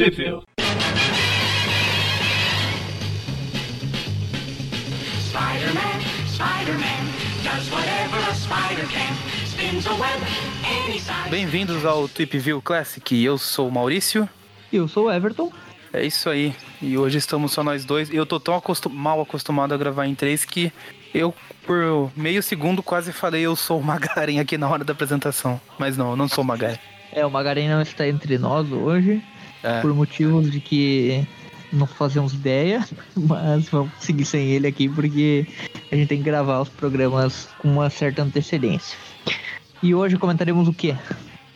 Sheffield. Spider-Man, Spider-Man, does whatever a spider can. Spins a web any size. Bem-vindos ao Tweep View Classic. Eu sou o Maurício. Eu sou o Everton. É isso aí. E hoje estamos só nós dois. Eu tô tão acostum- mal acostumado a gravar em três que eu, por meio segundo, quase falei eu sou o Magaren aqui na hora da apresentação. Mas não, eu não sou o Magaren. É, o Magaren não está entre nós hoje, É. por motivos de que não fazemos ideia, mas vamos seguir sem ele aqui porque a gente tem que gravar os programas com uma certa antecedência. E hoje comentaremos o quê?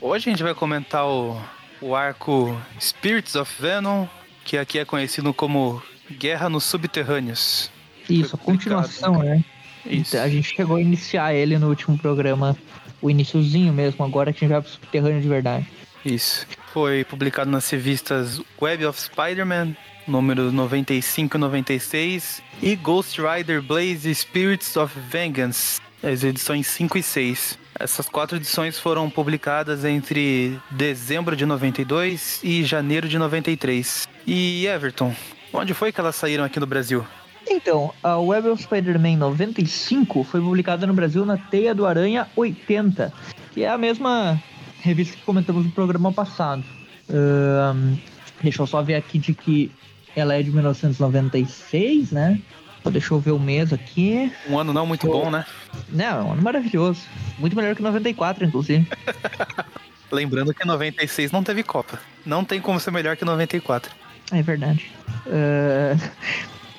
Hoje a gente vai comentar o, o arco Spirits of Venom, que aqui é conhecido como Guerra nos Subterrâneos. Isso, a continuação, né? Isso. A gente chegou a iniciar ele no último programa, o iniciozinho mesmo, agora que a gente vai pro subterrâneo de verdade. Isso. Foi publicado nas revistas Web of Spider-Man, números 95 e 96, e Ghost Rider Blaze Spirits of Vengeance, as edições 5 e 6. Essas quatro edições foram publicadas entre dezembro de 92 e janeiro de 93. E Everton, onde foi que elas saíram aqui no Brasil? Então, a Web of Spider-Man 95 foi publicada no Brasil na Teia do Aranha 80, que é a mesma revista que comentamos no programa passado. Ahn, deixa eu só ver aqui de que ela é de 1996, né? Só Deixa eu ver o mês aqui. Um ano não muito bom, né? Não, é um ano maravilhoso. Muito melhor que 94, inclusive. Lembrando que 96 não teve Copa. Não tem como ser melhor que 94. É verdade. Ah,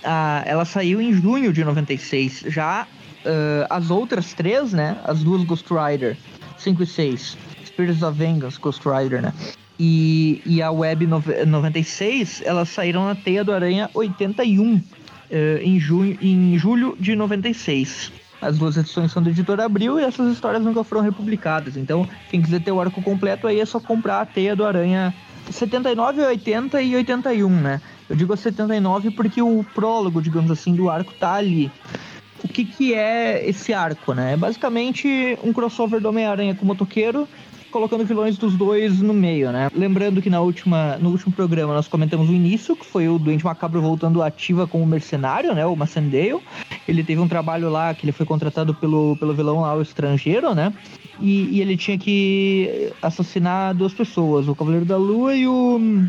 a- ela saiu em junho de 96. Já ah, as outras três, né? As duas Ghost Rider, 5 e 6. Spirits of Vengeance, Ghost Rider, né? E, e a Web nove- 96, elas saíram na Teia do Aranha 81, ah, em, junho, em julho de 96. As duas edições são da editora Abril e essas histórias nunca foram republicadas. Então, quem quiser ter o arco completo aí é só comprar a Teia do Aranha 79, 80 e 81, né? Eu digo a 79 porque o prólogo, digamos assim, do arco tá ali. O que, que é esse arco, né? É basicamente um crossover do Homem-Aranha com o motoqueiro, colocando vilões dos dois no meio, né? Lembrando que na última, no último programa nós comentamos o início, que foi o Doente Macabro voltando ativa como mercenário, né? O Massandale. Ele teve um trabalho lá que ele foi contratado pelo, pelo vilão lá, o estrangeiro, né? E, e ele tinha que assassinar duas pessoas, o Cavaleiro da Lua e o,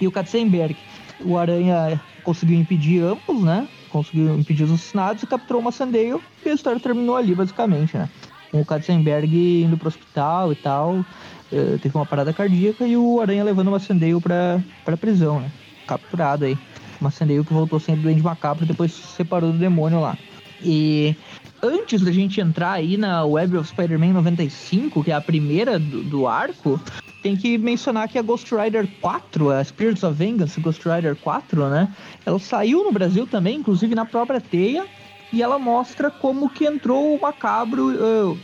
e o Katzenberg. O Aranha conseguiu impedir ambos, né? Conseguiu impedir os assassinatos e capturou o Massandale. E a história terminou ali, basicamente, né? Com o Katzenberg indo pro hospital e tal. eh, teve uma parada cardíaca e o Aranha levando o Massandale pra, pra prisão, né? Capturado aí. O Massandale que voltou sendo doente macabro e depois se separou do demônio lá. E antes da gente entrar aí na Web of Spider-Man 95, que é a primeira do, do arco, tem que mencionar que a Ghost Rider 4, a Spirits of Vengeance Ghost Rider 4, né? Ela saiu no Brasil também, inclusive na própria teia, e ela mostra como que entrou o Macabro,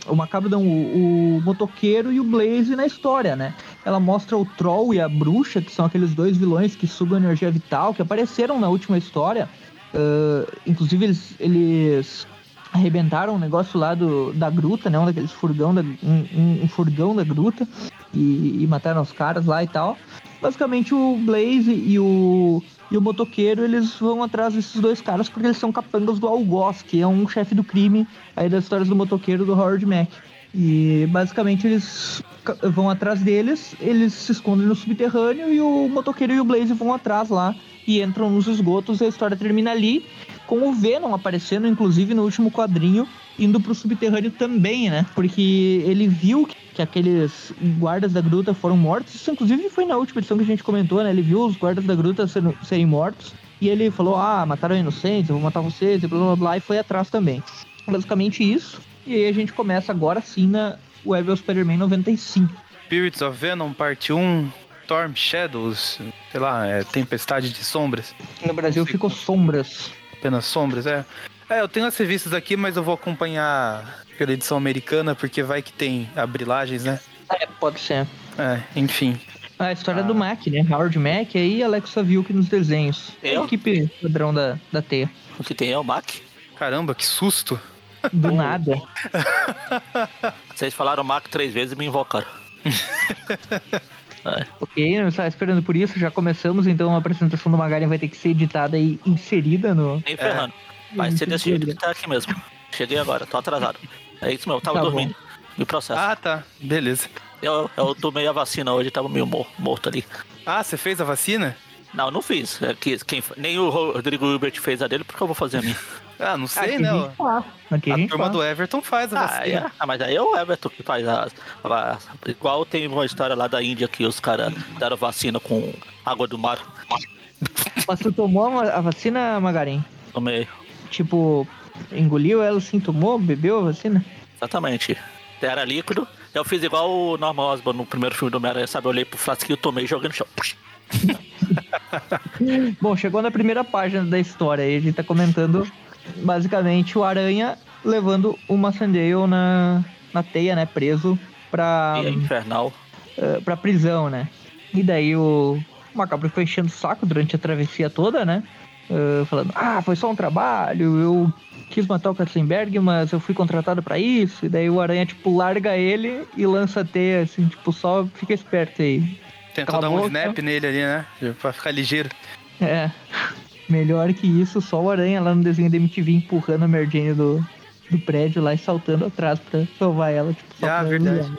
ah, o Macabro não, o, o Motoqueiro e o Blaze na história, né? Ela mostra o Troll e a Bruxa, que são aqueles dois vilões que sugam energia vital, que apareceram na última história. Ah, inclusive, eles, eles arrebentaram um negócio lá do, da gruta, né? Um daqueles furgão da, um- um furgão da gruta e, e mataram os caras lá e tal. Basicamente o Blaze e o, e o motoqueiro eles vão atrás desses dois caras porque eles são capangas do Algoz, que é um chefe do crime aí das histórias do motoqueiro do Howard Mack. E basicamente eles vão atrás deles, eles se escondem no subterrâneo e o motoqueiro e o Blaze vão atrás lá e entram nos esgotos e a história termina ali com o Venom aparecendo, inclusive, no último quadrinho, indo pro subterrâneo também, né? Porque ele viu que, que aqueles guardas da gruta foram mortos. Isso, inclusive, foi na última edição que a gente comentou, né? Ele viu os guardas da gruta sendo- serem mortos. E ele falou, ah, mataram inocentes, eu vou matar vocês, e blá blá blá, e foi atrás também. Basicamente isso. E aí a gente começa agora sim na Web of Spider-Man 95. Spirits of Venom, parte 1, Storm Shadows, sei lá, é Tempestade de Sombras. No Brasil ficou Sombras. Apenas sombras, é. É, eu tenho as revistas aqui, mas eu vou acompanhar pela edição americana, porque vai que tem abrilagens, né? É, pode ser. É, enfim. A história Ah. do Mac, né? Howard Mac aí e Alexa Vilk nos desenhos. É a equipe padrão da, da Teia. O que tem é o Mac. Caramba, que susto. Do nada. Vocês falaram Mac três vezes e me invocaram. É. Ok, não estava esperando por isso, já começamos, então a apresentação do Magaren vai ter que ser editada e inserida no. Nem ferrando. Vai ser desse jeito que tá aqui mesmo. Cheguei agora, tô atrasado. É isso mesmo, tava Tá bom. dormindo. Me processa. Ah, tá. Beleza. Eu, eu tomei a vacina hoje, tava meio mor- morto ali. Ah, você fez a vacina? Não, não fiz. É que, quem, nem o Rodrigo Hilbert fez a dele, porque eu vou fazer a minha. Ah, não Aqui sei, a né? Aqui a turma faz. do Everton faz a Ah, vacina. é. Ah, mas aí é o Everton que faz a, a- Igual tem uma história lá da Índia que os caras deram vacina com água do mar. Mas tu tomou a vacina, Magaren? Tomei. Tipo, engoliu ela assim, tomou, bebeu a vacina? Exatamente. Era líquido. Eu fiz igual o Norman Osborn no primeiro filme do Homem-Aranha, sabe? Eu olhei pro frasquinho, tomei e joguei no chão. Bom, chegou na primeira página da história aí, a gente tá comentando basicamente o Aranha levando o Massandale na, na teia, né? Preso pra, é infernal. eh, pra prisão, né? E daí o Macabro foi enchendo o saco durante a travessia toda, né? Eh, falando, ah, foi só um trabalho, eu quis matar o Katzenberg, mas eu fui contratado pra isso. E daí o Aranha, tipo, larga ele e lança a teia, assim, tipo, só fica esperto aí. Tentou dar um snap nele ali, né? Pra ficar ligeiro. É. Melhor que isso, só o Aranha lá no desenho da MTV empurrando a Mary Jane do, do prédio lá e saltando atrás pra salvar ela. Tipo, só Ah, pra verdade. humilhar.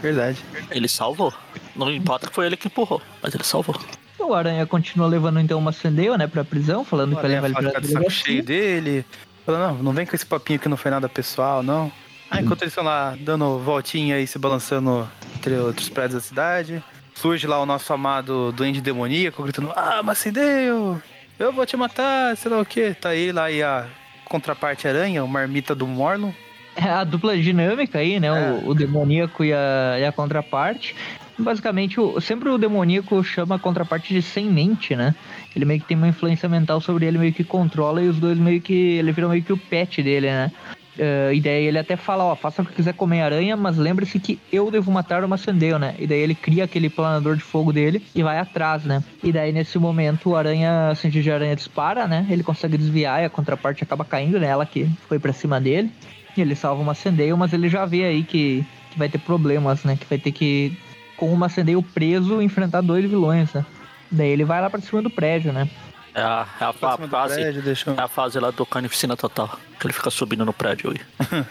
Verdade. Ele salvou. Não importa que foi ele que empurrou, mas ele salvou. O Aranha continua levando então uma Sandale, né, pra prisão, falando que vai levar ele pra tá de saco cheio dele. Fala, não, não vem com esse papinho que não foi nada pessoal, não. Ah, enquanto eles estão lá dando voltinha e se balançando entre outros prédios da cidade, surge lá o nosso amado Duende Demoníaco gritando: Ah, Macendeu! Eu vou te matar, sei lá o que. Tá aí lá e a contraparte aranha, o marmita do Morlon. É a dupla dinâmica aí, né, É. o, o demoníaco e a, e a contraparte. Basicamente, o- sempre o demoníaco chama a contraparte de sem mente, né? Ele meio que tem uma influência mental sobre ele, meio que controla, e os dois meio que. Ele vira meio que o pet dele, né? Eh, e daí ele até fala, ó, faça o que quiser comer aranha, mas lembre-se que eu devo matar o Macendeu, né? E daí ele cria aquele planador de fogo dele e vai atrás, né? E daí nesse momento o aranha, sentido de aranha dispara, né? Ele consegue desviar e a contraparte acaba caindo, né? Ela que foi pra cima dele. E ele salva o Macendale, mas ele já vê aí que, que vai ter problemas, né? Que vai ter que, com o Macendale preso, enfrentar dois vilões, né? Daí ele vai lá pra cima do prédio, né? É a, é a, a do fase. prédio, deixa eu- É a fase lá do Carnificina Total. Que ele fica subindo no prédio aí.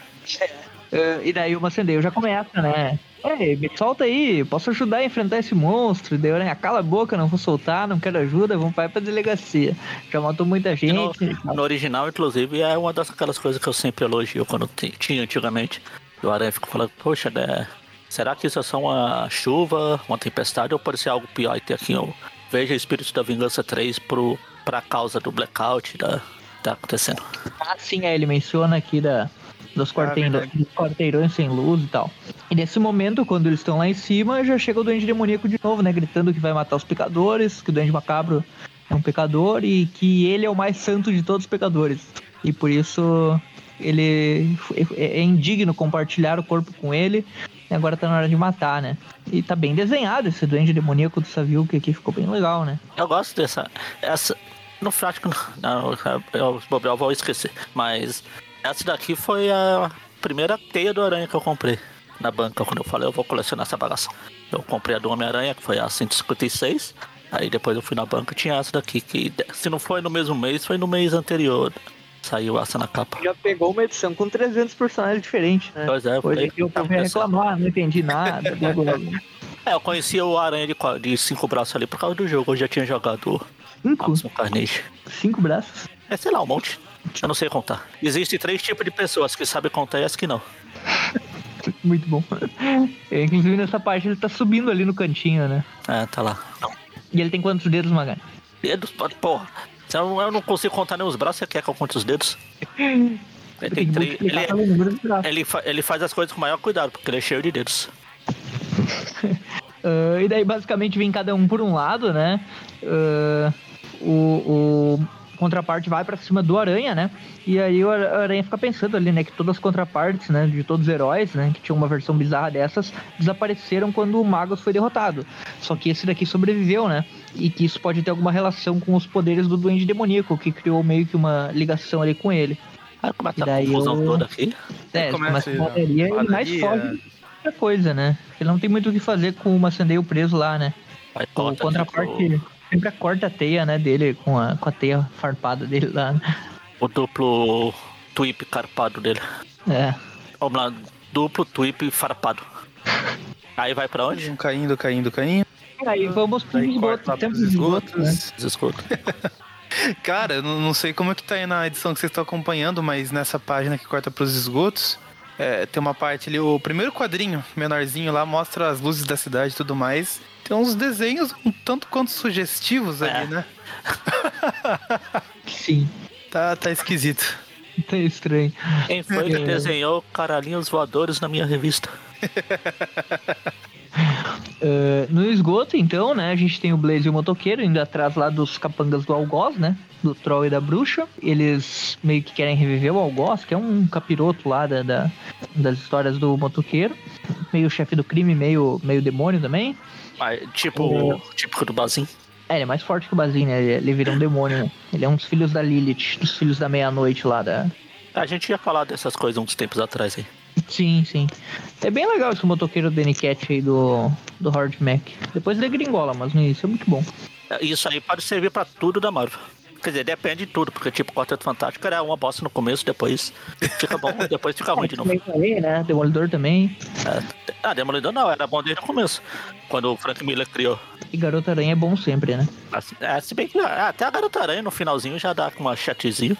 Eh, e daí o Macendale já começa, né? Ei, me solta aí, posso ajudar a enfrentar esse monstro. Daí, né? Cala a boca, não vou soltar, não quero ajuda, vamos para pra delegacia. Já matou muita E no, gente. no original, inclusive, é uma das aquelas coisas que eu sempre elogio quando ti- tinha antigamente. O Aranha fica falando, poxa, né? Será que isso é só uma chuva, uma tempestade, ou pode ser algo pior? E tem aqui, ó, veja Espírito da Vingança 3 pro, pra causa do blackout da, tá acontecendo. Ah, sim, é, ele menciona aqui da, dos, quarteirões, verdade. dos quarteirões sem luz e tal. E nesse momento, quando eles estão lá em cima, já chega o Duende Demoníaco de novo, né? Gritando que vai matar os pecadores, que o Duende Macabro é um pecador e que ele é o mais santo de todos os pecadores. E por isso ele é é indigno compartilhar o corpo com ele. E agora tá na hora de matar, né? E tá bem desenhado esse Duende Demoníaco do Savio, que aqui ficou bem legal, né? Eu gosto dessa. Essa. No prático, não, eu, eu vou esquecer. Mas essa daqui foi a primeira teia do Aranha que eu comprei na banca. Quando eu falei, eu vou colecionar essa bagaça. Eu comprei a do Homem-Aranha, que foi a 156. Aí depois eu fui na banca tinha essa daqui, que se não foi no mesmo mês, foi no mês anterior. Saiu essa na capa. Já pegou uma edição com 300 personagens diferentes, né? Pois é, Hoje eu povo ia reclamar, não entendi nada. blá. É, eu conhecia o Aranha de, de cinco braços ali por causa do jogo. Eu já tinha jogado Cinco? Carnage. Cinco braços? É, sei lá, um monte. Eu não sei contar. Existem três tipos de pessoas que sabem contar e as que não. Muito bom. É, inclusive nessa parte ele tá subindo ali no cantinho, né? É, tá lá. E ele tem quantos dedos, Magari? Dedos, porra. Se eu, não consigo contar nem os braços, você quer que eu conte os dedos? Ele Tem três. Ele, braços. ele, ele faz as coisas com maior cuidado, porque ele é cheio de dedos. Ah, e daí basicamente vem cada um por um lado, né? Ah, o, o contraparte vai pra cima do Aranha, né? E aí o Ar- Aranha fica pensando ali, né? Que todas as contrapartes, né? De todos os heróis, né? Que tinha uma versão bizarra dessas, desapareceram quando o Magus foi derrotado. Só que esse daqui sobreviveu, né? E que isso pode ter alguma relação com os poderes do Duende Demoníaco, que criou meio que uma ligação ali com ele. Começa E a confusão eu- toda aqui. É, começa começa com a- bateria e mais padaria. foge. qualquer coisa, né? Ele não tem muito o que fazer com o maçandeio preso lá, né? Aí O contraparte tipo, sempre corta a teia, né, dele, com a, com a teia farpada dele lá. né? o duplo tweep carpado dele. É. Vamos lá, duplo tweep farpado. Aí vai pra onde? Um caindo, caindo, caindo. Aí vamos pro esgoto, temos né? esgotos. Desescudo. Cara, eu não não sei como é que tá aí na edição que vocês estão acompanhando, mas nessa página que corta pros esgotos, é, tem uma parte ali, o primeiro quadrinho menorzinho lá mostra as luzes da cidade e tudo mais. Tem uns desenhos um tanto quanto sugestivos É. ali, né? Sim, Tá, tá esquisito. tá estranho. Quem foi que desenhou caralhinhos voadores na minha revista? Uh, no esgoto, então, né, a gente tem o Blaze e o motoqueiro indo atrás lá dos capangas do Algoz, né? Do Troll e da Bruxa. Eles meio que querem reviver o Algoz, que é um capiroto lá da, da- das histórias do motoqueiro. Meio chefe do crime, meio, meio demônio também. Mas, tipo, típico do Bazin. É, ele é mais forte que o Bazin, né? Ele, ele vira um demônio, né? Ele é um dos filhos da Lilith, dos filhos da meia-noite lá da. A gente ia falar dessas coisas uns tempos atrás aí. Sim, sim. É bem legal esse motoqueiro Danny Cat aí do, do Hard Mac. Depois ele gringola, mas no início é muito bom. Isso aí pode servir pra tudo da Marvel. Quer dizer, depende de tudo, porque tipo, Quarteto Fantástico era uma bosta no começo, depois fica bom, depois fica ruim de novo. Falei, né? Demolidor também. É, ah, Demolidor não, era bom desde o começo. Quando o Frank Miller criou. E Garota Aranha é bom sempre, né? Assim, é, se bem que ah, até a Garota Aranha no finalzinho já dá com uma chatezinho.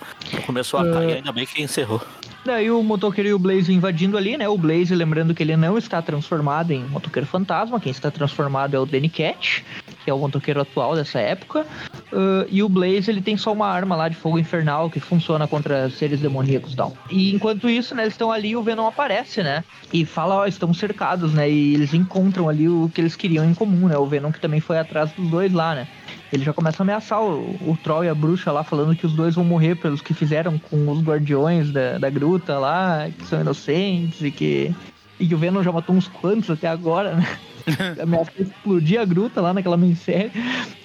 Começou a cair, ainda bem que encerrou. Daí o motoqueiro e o Blaze invadindo ali, né? O Blaze, lembrando que ele não está transformado em motoqueiro fantasma. Quem está transformado é o Danny Cat, que é o motoqueiro atual dessa época. Ah, e o Blaze, ele tem só uma arma lá de fogo infernal que funciona contra seres demoníacos e tal. E enquanto isso, né? Eles estão ali o Venom aparece, né? E fala, ó, estamos cercados, né? E eles encontram ali o que eles queriam em comum, né? O Venom que também foi atrás dos dois lá, né? Ele já começa a ameaçar o, o Troll e a bruxa lá, falando que os dois vão morrer pelos que fizeram com os guardiões da, da gruta lá, que são inocentes e que, e que o Venom já matou uns quantos até agora, né? Ameaçou explodir a gruta lá naquela minissérie,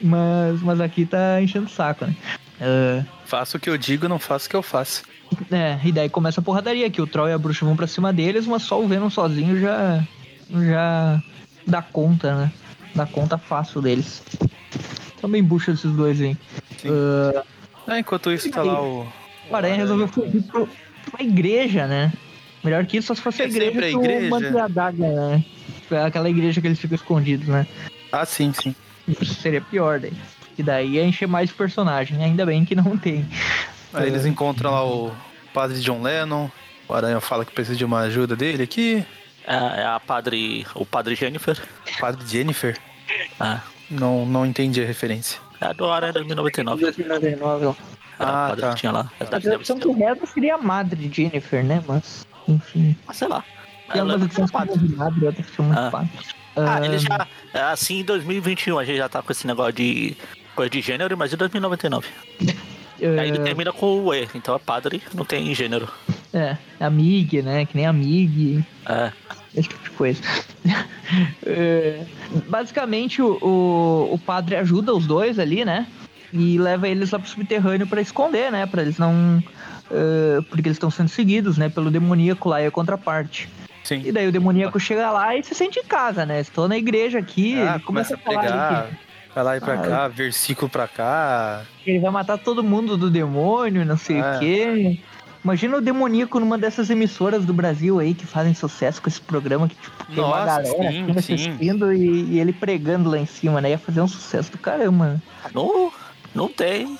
mas, mas aqui tá enchendo o saco, né? Ah, Faço o que eu digo, não faço o que eu faço. é, e daí começa a porradaria, que o Troll e a bruxa vão pra cima deles, mas só o Venom sozinho já, já dá conta, né? Dá conta fácil deles. Também bucha esses dois aí. Ah, Ah, enquanto isso tá lá o. o Aranha resolveu fugir pro, pra igreja, né? Melhor que isso, só se fosse a É igreja a que o igreja. Manto a Daga, né? Aquela igreja que eles ficam escondidos, né? Ah, sim, sim. Isso seria pior daí. E daí ia encher mais personagem. Ainda bem que não tem. Aí eles encontram lá o padre John Lennon. O Aranha fala que precisa de uma ajuda dele aqui. É, é a padre. O padre Jennifer. Padre Jennifer. É, Não, não entendi a referência. é do Aranha 2099. 2099, ó. Ah, a padre tá. que tinha lá. A tradução correta seria a madre de Jennifer, né? Mas, enfim. Ah, sei lá. Tem Ela umas é edições que de madre, outras que chamam de Ah. padre. Ah, ele já. é Assim, em 2021, a gente já tá com esse negócio de coisa de gênero, mas em 2099. é, Aí ele termina com o E, então é padre, não tem gênero. É, Amig, né? Que nem Amig. É, esse tipo de coisa. É, basicamente, o, o, o padre ajuda os dois ali, né? E leva eles lá pro subterrâneo pra esconder, né? Pra eles não. É, porque eles estão sendo seguidos, né? Pelo demoníaco lá e a contraparte. E Sim. daí o demoníaco chega lá e se sente em casa, né? Estou na igreja aqui. Ah, ele começa a falar ali pregar. Vai lá e pra Ah, cá, versículo pra cá. ele vai matar todo mundo do demônio, não sei É. o quê. Imagina o demoníaco numa dessas emissoras do Brasil aí que fazem sucesso com esse programa que tipo, tem uma Nossa, galera sim, assim, sim. assistindo e, e ele pregando lá em cima, né? Ia fazer um sucesso do caramba. não, não tem.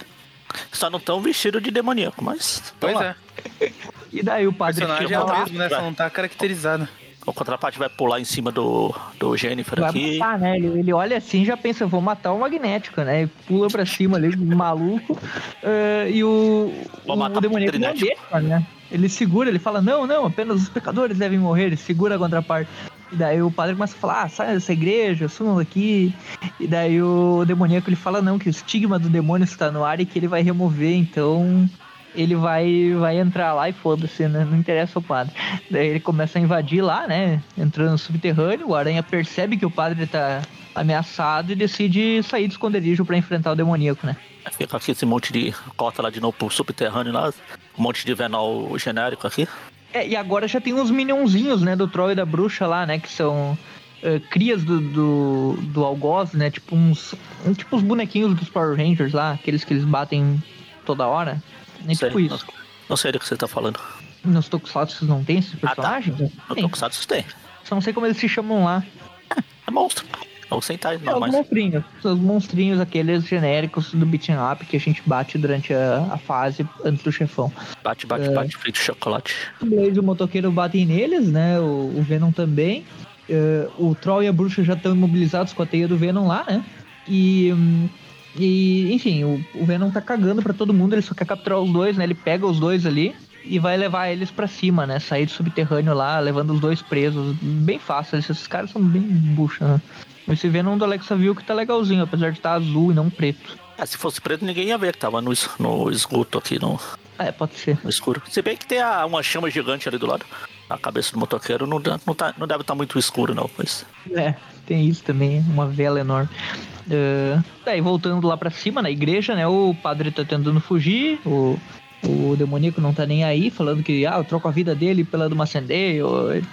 Só não tão vestido de demoníaco, mas. Pois lá. é. E daí o O padre personagem é o mesmo, né? Só não tá caracterizado. O contraparte vai pular em cima do, do Jennifer vai aqui. matar, né? Ele, ele olha assim e já pensa, vou matar o magnético, né? E pula pra cima ali, maluco. Eh, e o, Vou o, matar o o demoníaco não magnético. deixa, né? Ele segura, ele fala, não, não, apenas os pecadores devem morrer. Ele segura a contraparte. E daí o padre começa a falar, ah, sai dessa igreja, sumam daqui. E daí o demoníaco ele fala, não, que o estigma do demônio está no ar e que ele vai remover, então ele vai, vai entrar lá e foda-se, né? Não interessa o padre. Daí ele começa a invadir lá, né? Entrando no subterrâneo, o Aranha percebe que o padre tá ameaçado e decide sair do esconderijo pra enfrentar o demoníaco, né? Fica aqui esse monte de. Corta lá de novo pro subterrâneo lá. Um monte de venol genérico aqui. É, e agora já tem uns minionzinhos, né, do Troll e da Bruxa lá, né, que são eh, crias do, do, do Algoz, né, tipo uns, um- tipo os bonequinhos dos Power Rangers lá, aqueles que eles batem toda hora. É tipo isso. Não, não sei do que você tá falando. Nos Tokusatsu não tem esses tá. personagens? No Tem. Tokusatsu tem. Só não sei como eles se chamam lá. É monstro. É o Sentai, É, os normais. monstrinhos. São os monstrinhos, aqueles genéricos do beat'em up que a gente bate durante a, a fase antes do chefão. Bate, bate, bate, feito chocolate. O Blaze e o motoqueiro batem neles, né? O, o Venom também. Eh, o Troll e a Bruxa já estão imobilizados com a teia do Venom lá, né? E. hum, E, enfim, o, o Venom tá cagando pra todo mundo, ele só quer capturar os dois, né? Ele pega os dois ali e vai levar eles pra cima, né? Sair do subterrâneo lá, levando os dois presos. Bem fácil, esses caras são bem bucha, né? Esse Venom do Alexa viu que tá legalzinho, apesar de estar azul e não preto. Ah, se fosse preto, ninguém ia ver que tava no, no esgoto aqui, no, É, pode ser. no escuro. Se bem que tem a- uma chama gigante ali do lado. A cabeça do motoqueiro não, não, tá, não deve estar muito escuro, não. Mas É, tem isso também, uma vela enorme. É, daí, voltando lá pra cima, na igreja, né? O padre tá tentando fugir, o, o demoníaco não tá nem aí, falando que, ah, eu troco a vida dele pela do Macendeio,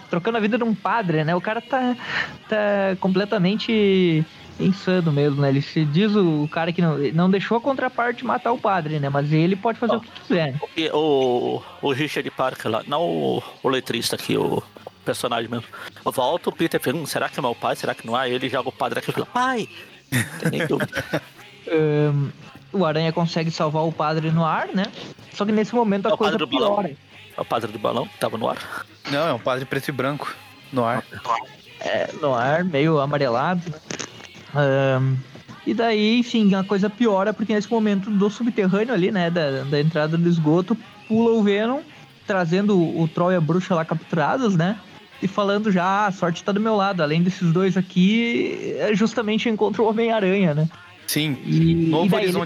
trocando a vida de um padre, né? O cara tá, tá completamente insano mesmo, né? Ele se diz o cara que não, não deixou a contraparte matar o padre, né? Mas ele pode fazer o que quiser. né? E o, o Richard Parker lá, não o, o letrista aqui, o personagem mesmo. Volta o Peter e hum, será que é meu pai? Será que não é? Ele joga o padre aqui e fala, pai! Não tem nem dúvida. Ahn, o Aranha consegue salvar o padre no ar, né? Só que nesse momento É a o padre coisa do balão? piora. É o padre do balão que tava no ar. Não, é um padre preto e branco no ar. É, no ar, meio amarelado. Ahn, e daí, enfim, a coisa piora porque nesse momento do subterrâneo ali, né, da, da entrada do esgoto, pula o Venom, trazendo o Troll e a Bruxa lá capturados, né? E falando já, "Ah, a sorte tá do meu lado. Além desses dois aqui, é justamente encontra o Homem-Aranha, né? Sim. E, Novo e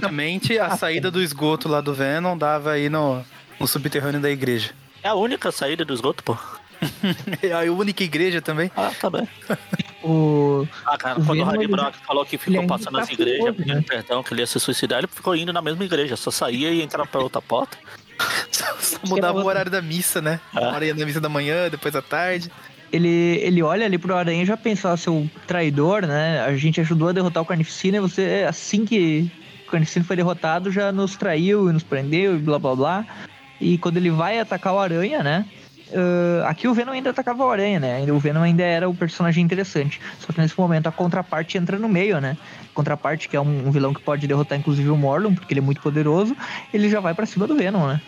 tá- a saída do esgoto lá do Venom dava aí no, no subterrâneo da igreja. É a única saída do esgoto, pô. É a única igreja também. Ah, tá bem. o, Ah, cara, O quando o Venom, ele- Brock falou que ficou passando tá nas igrejas pedindo né? perdão, que ele ia se suicidar, ele ficou indo na mesma igreja, só saía e entrava pra outra porta. Só, só mudava o horário da missa, né? Ah. Uma hora ia na missa da manhã, depois à tarde. Ele, ele olha ali pro Aranha e já pensa, ó, seu traidor, né? A gente ajudou a derrotar o Carnificina e você, assim que o Carnificina foi derrotado, já nos traiu e nos prendeu e blá blá blá. E quando ele vai atacar o Aranha, né? ah, aqui o Venom ainda atacava o Aranha, né? O Venom ainda era o personagem interessante. Só que nesse momento a contraparte entra no meio, né? A contraparte, que é um, um vilão que pode derrotar inclusive o Morlun, porque ele é muito poderoso, ele já vai pra cima do Venom, né?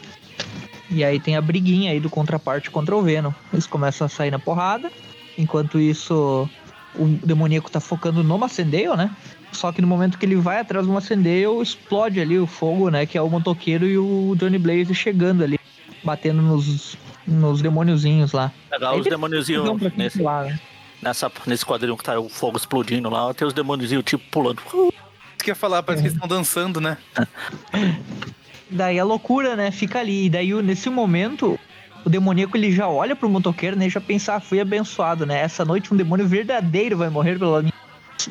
E aí tem a briguinha aí do contraparte contra o Venom. Eles começam a sair na porrada. Enquanto isso, o demoníaco tá focando no Macendale, né? Só que no momento que ele vai atrás do Macendale, explode ali o fogo, né? Que é o motoqueiro e o Johnny Blaze chegando ali, batendo nos, nos demôniozinhos lá. Pegar Aí os demôniozinhos nesse, lá, né? nessa, nesse quadrinho que tá o fogo explodindo lá, tem os demôniozinhos tipo pulando. Isso que ia falar, parece que eles estão dançando, né? Daí a loucura, né? Fica ali. E daí, nesse momento, o demoníaco ele já olha pro motoqueiro, né? Já pensa, ah, fui abençoado, né? Essa noite um demônio verdadeiro vai morrer pela minha.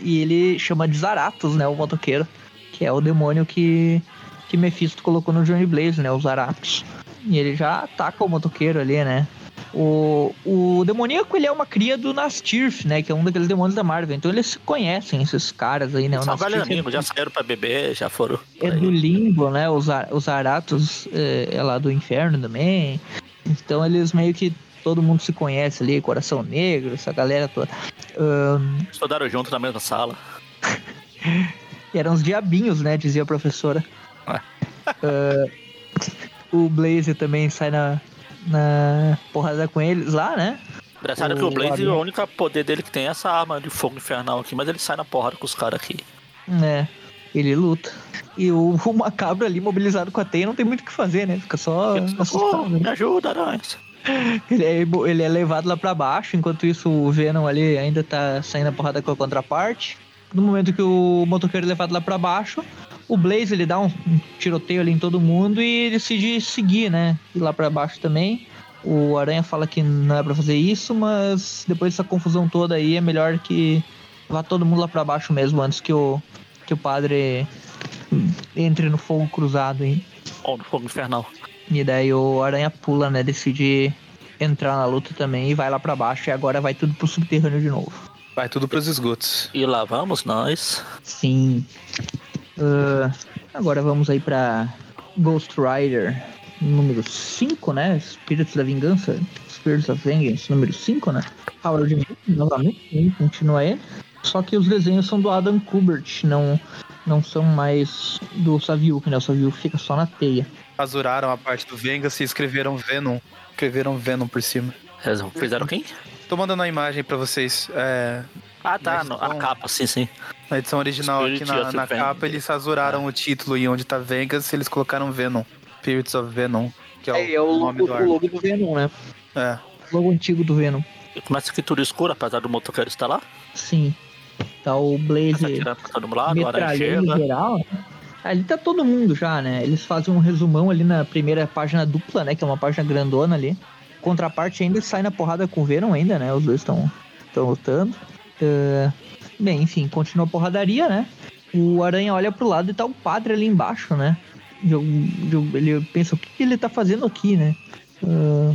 E ele chama de Zaratos, né? O motoqueiro. Que é o demônio que, que Mephisto colocou no Johnny Blaze, né? Os Zaratos. E ele já ataca o motoqueiro ali, né? O, o demoníaco, ele é uma cria do Nastirf, né? Que é um daqueles demônios da Marvel. Então eles se conhecem, esses caras aí, né? O São velhos Nastirf é- amigos, já saíram pra beber, já foram. é do limbo, né? Os, os Aratos é, é lá do inferno também. Então eles meio que todo mundo se conhece ali, Coração Negro, essa galera toda. Ahn, Estudaram junto na mesma sala. eram os diabinhos, né? Dizia a professora. Ué. Ah, o Blaze também sai na, na porrada com eles lá, né? Engraçado que O Blaze, Aranha. o único poder dele que tem é essa arma de fogo infernal aqui, mas ele sai na porrada com os caras aqui. É, ele luta. E o, o macabro ali mobilizado com a teia não tem muito o que fazer, né? Fica só Oh, assustado. né? me ajuda, aranhas. Ele é, ele é levado lá pra baixo, enquanto isso o Venom ali ainda tá saindo a porrada com a contraparte. No momento que o motoqueiro é levado lá pra baixo, o Blaze ele dá um, um tiroteio ali em todo mundo e decide seguir, né? Ir lá pra baixo também. O Aranha fala que não é pra fazer isso, mas depois dessa confusão toda aí é melhor que vá todo mundo lá pra baixo mesmo, antes que o, que o padre entre no fogo cruzado aí. Ou no fogo infernal. E daí o Aranha pula, né? Decide entrar na luta também e vai lá pra baixo. E agora vai tudo pro subterrâneo de novo. Vai tudo pros esgotos. E lá vamos nós. Sim. Ah, agora vamos aí pra Ghost Rider número 5, né? Spirits da Vingança. Spirits of Vengeance número 5, né? Howard Milk, novamente, sim, continua ele. Só que os desenhos são do Adam Kubert, não, não são mais do Saviuk, né? O Saviuk fica só na teia. Rasuraram a parte do Vengas e escreveram Venom. Escreveram Venom por cima. Fizeram quem? Tô mandando a imagem pra vocês. É, Ah, tá. No- a capa, sim, sim. na edição original aqui Spirit na, of na Venom. capa, eles rasuraram o título e onde tá Vegas, eles colocaram Venom. Spirits of Venom, que é o, É, é o nome logo, do o logo do Venom, né? É. O logo antigo do Venom. Começa aqui tudo escuro, apesar do motoqueiro estar lá. Sim. Tá o Tá Blaze atirando pra todo lado, agora metralhando geral. né? Ali tá todo mundo já, né? Eles fazem um resumão ali na primeira página dupla, né? Que é uma página grandona ali. Contraparte ainda sai na porrada com o Venom ainda, né? Os dois estão lutando. Ah, bem, enfim, continua a porradaria, né? O Aranha olha pro lado e tá o padre ali embaixo, né? Ele pensa, o que, que ele tá fazendo aqui, né? Ah,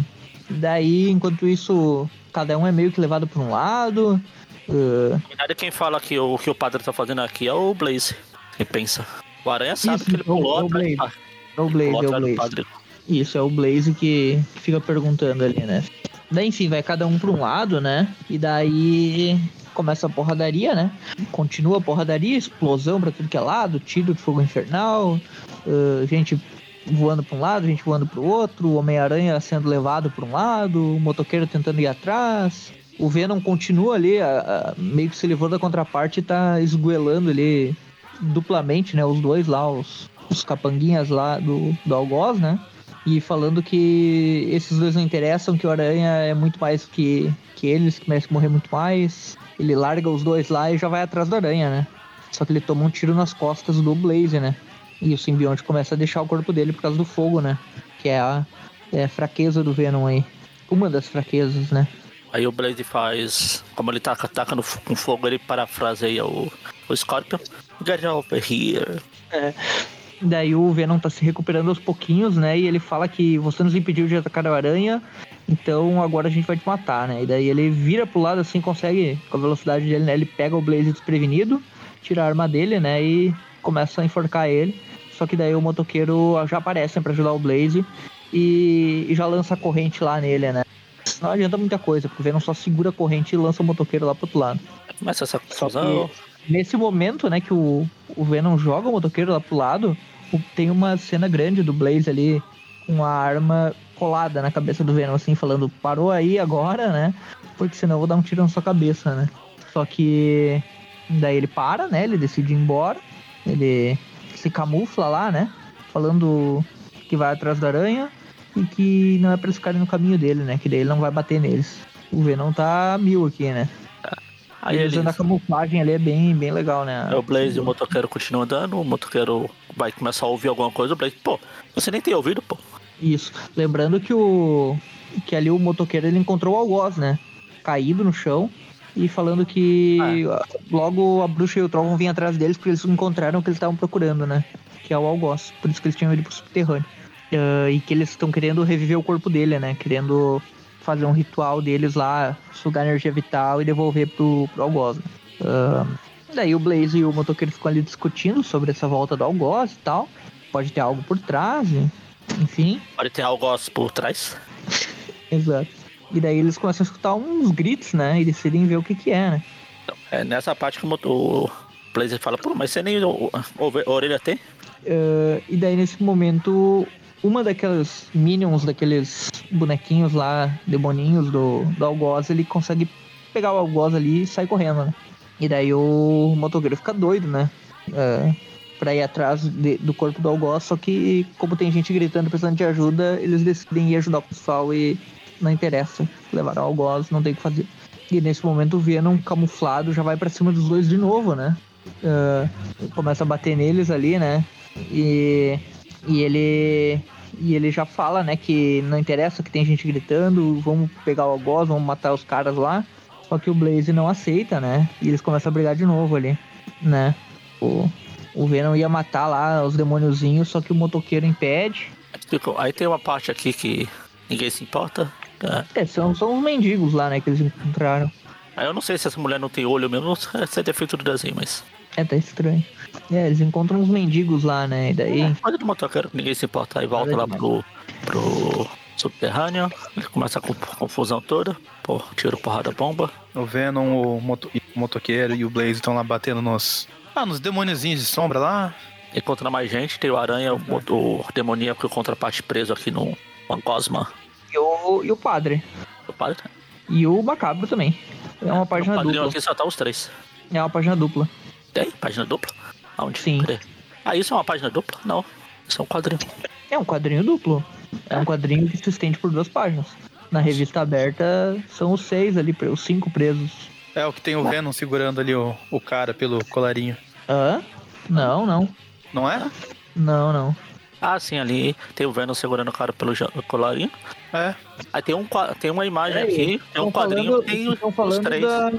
daí, enquanto isso, cada um é meio que levado pra um lado. Ah, Na verdade, quem fala que o que o padre tá fazendo aqui é o Blaze. Quem pensa. O Aranha sabe Isso, que ele é o- pulou é o Blaze. ah, é o Blaze. Isso, é o Blaze que, fica perguntando ali, né? Daí, enfim, vai cada um pra um lado, né? E daí começa a porradaria, né? Continua a porradaria, explosão pra tudo que é lado, tiro de fogo infernal, ah, gente voando pra um lado, gente voando pro outro, o Homem-Aranha sendo levado pra um lado, o motoqueiro tentando ir atrás. O Venom continua ali, a- a- meio que se livrou da contraparte e tá esguelando ali duplamente, né? Os dois lá, os, os capanguinhas lá do, do Algoz, né? E falando que esses dois não interessam, que o Aranha é muito mais que, que eles, que merece morrer muito mais. Ele larga os dois lá e já vai atrás do Aranha, né? Só que ele toma um tiro nas costas do Blaze, né? E o simbionte começa a deixar o corpo dele por causa do fogo, né? Que é a, é a fraqueza do Venom aí. Uma das fraquezas, né? Aí o Blaze faz. Como ele taca, taca no, com fogo, ele parafraseia o, o Scorpion. Get over here. Daí o Venom tá se recuperando aos pouquinhos, né? E ele fala que você nos impediu de atacar a aranha, então agora a gente vai te matar, né? E daí ele vira pro lado assim, consegue, com a velocidade dele, né? Ele pega o Blaze desprevenido, tira a arma dele, né? E começa a enforcar ele. Só que daí o motoqueiro já aparece né, pra ajudar o Blaze e, e já lança a corrente lá nele, né? Não adianta muita coisa, porque o Venom só segura a corrente e lança o motoqueiro lá pro outro lado. Começa essa Só confusão. nesse momento, né, que o, o Venom joga o motoqueiro lá pro lado, tem uma cena grande do Blaze ali com a arma colada na cabeça do Venom, assim, falando, parou aí agora, né? Porque senão eu vou dar um tiro na sua cabeça, né? Só que daí ele para, né? Ele decide ir embora. Ele se camufla lá, né? Falando que vai atrás da aranha e que não é pra eles ficarem no caminho dele, né? Que daí ele não vai bater neles. O Venom tá mil aqui, né? Aí Ele eles, usando a camuflagem ali é bem, bem legal, né? é o Blaze e o motoqueiro continuam andando, o motoqueiro vai começar a ouvir alguma coisa, o Blaze, pô, você nem tem ouvido, pô. Isso. Lembrando que o. que ali o motoqueiro ele encontrou o algoz, né? Caído no chão. E falando que logo a bruxa e o Troll vão vir atrás deles porque eles encontraram o que eles estavam procurando, né? Que é o algoz. Por isso que eles tinham ido pro subterrâneo. Ah, e que eles estão querendo reviver o corpo dele, né? Querendo fazer um ritual deles lá, sugar energia vital e devolver pro, pro algoz. né? Ah, daí o Blaze e o motoqueiro ficam ali discutindo sobre essa volta do algoz e tal. Pode ter algo por trás, e- enfim. Pode ter algo por trás. Exato. E daí eles começam a escutar uns gritos, né? E decidem ver o que que é, né? Então, é nessa parte que o, o Blaze fala, pô, mas você nem o- o- orelha tem? Eh, e daí nesse momento, uma daquelas minions, daqueles bonequinhos lá, demoninhos do, do algoz, ele consegue pegar o algoz ali e sai correndo, né? E daí o motoqueiro fica doido, né? Eh, pra ir atrás de- do corpo do algoz, só que como tem gente gritando, precisando de ajuda, eles decidem ir ajudar o pessoal e não interessa. Levaram o algoz, não tem o que fazer. E nesse momento o Venom camuflado já vai pra cima dos dois de novo, né? Eh, começa a bater neles ali, né? E, e ele e ele já fala, né, que não interessa que tem gente gritando, vamos pegar o algoz, vamos matar os caras lá. Só que o Blaze não aceita, né? E eles começam a brigar de novo ali, né? O, o Venom ia matar lá os demôniozinhos, só que o motoqueiro impede. Ficou- Aí tem uma parte aqui que ninguém se importa. É. É, são, são os mendigos lá, né, que eles encontraram. Aí eu não sei se essa mulher não tem olho mesmo, ou se é defeito do desenho, mas. É, tá estranho. É, eles encontram uns mendigos lá, né, e daí... Pode do motoqueiro, ninguém se importa. Aí volta lá pro, pro subterrâneo, ele começa a confusão toda. Pô, tiro, porrada, bomba. O Venom, o, moto- o motoqueiro e o Blaze estão lá batendo nos. Ah, nos demôniozinhos de sombra lá. Encontra mais gente, tem o Aranha, o, o demoníaco e o contraparte preso aqui no Pancosma. E o, e o padre. O padre. E o macabro também. É uma página o padrinho dupla. aqui só tá os três. É uma página dupla. Tem? Página dupla? Aonde? Sim. Cadê? Ah, isso é uma página dupla? Não. Isso é um quadrinho. É um quadrinho duplo. É um quadrinho que se estende por duas páginas. Na revista aberta são os seis ali, os cinco presos. É o que tem o Venom segurando ali o, o cara pelo colarinho. Hã? Não, não. Não é? Não, não. Ah, sim, ali tem o Venom segurando o cara pelo colarinho. É. Aí tem, um, tem uma imagem Peraí, aqui, tem um quadrinho falando, que tem os falando três. da,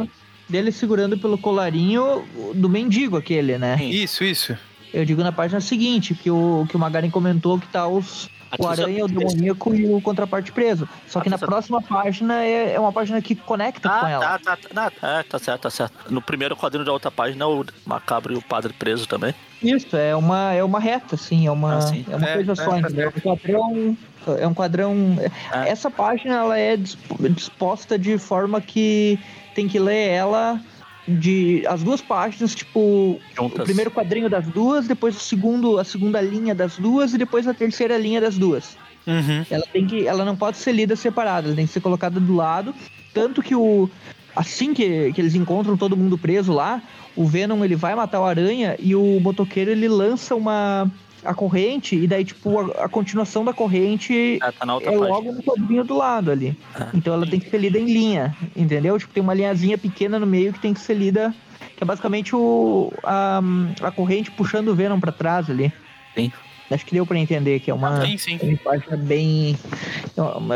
dele segurando pelo colarinho do mendigo aquele, né? Isso, isso. Eu digo na página seguinte, que o, que o Magaren comentou que tá os, o Aranha, o demoníaco e o contraparte preso. Só que na próxima página é, é uma página que conecta com Ah, ela. tá, tá, tá, tá, é, tá certo, tá certo. No primeiro quadrinho da outra página, o Macabro e o Padre preso também. Isso, é uma, é uma reta, assim, é uma, Ah, sim. é uma É, coisa é, só, tá entendeu? É um quadrão. É um quadrão. É. Essa página ela é disp- disposta de forma que tem que ler ela de as duas páginas, tipo, Juntas. o primeiro quadrinho das duas, depois o segundo, a segunda linha das duas e depois a terceira linha das duas. Uhum. Ela tem que, ela não pode ser lida separada, ela tem que ser colocada do lado, tanto que o assim que, que eles encontram todo mundo preso lá, o Venom ele vai matar o Aranha e o motoqueiro ele lança uma a corrente e daí tipo a, a continuação da corrente É, tá na outra é página. logo no quadrinho do lado ali. Ah. Então ela tem que ser lida em linha, entendeu? Tipo, tem uma linhazinha pequena no meio que tem que ser lida, que é basicamente o, a, a corrente puxando o Venom pra trás ali. Sim. Acho que deu pra entender que é uma, Sim, sim. é uma página bem.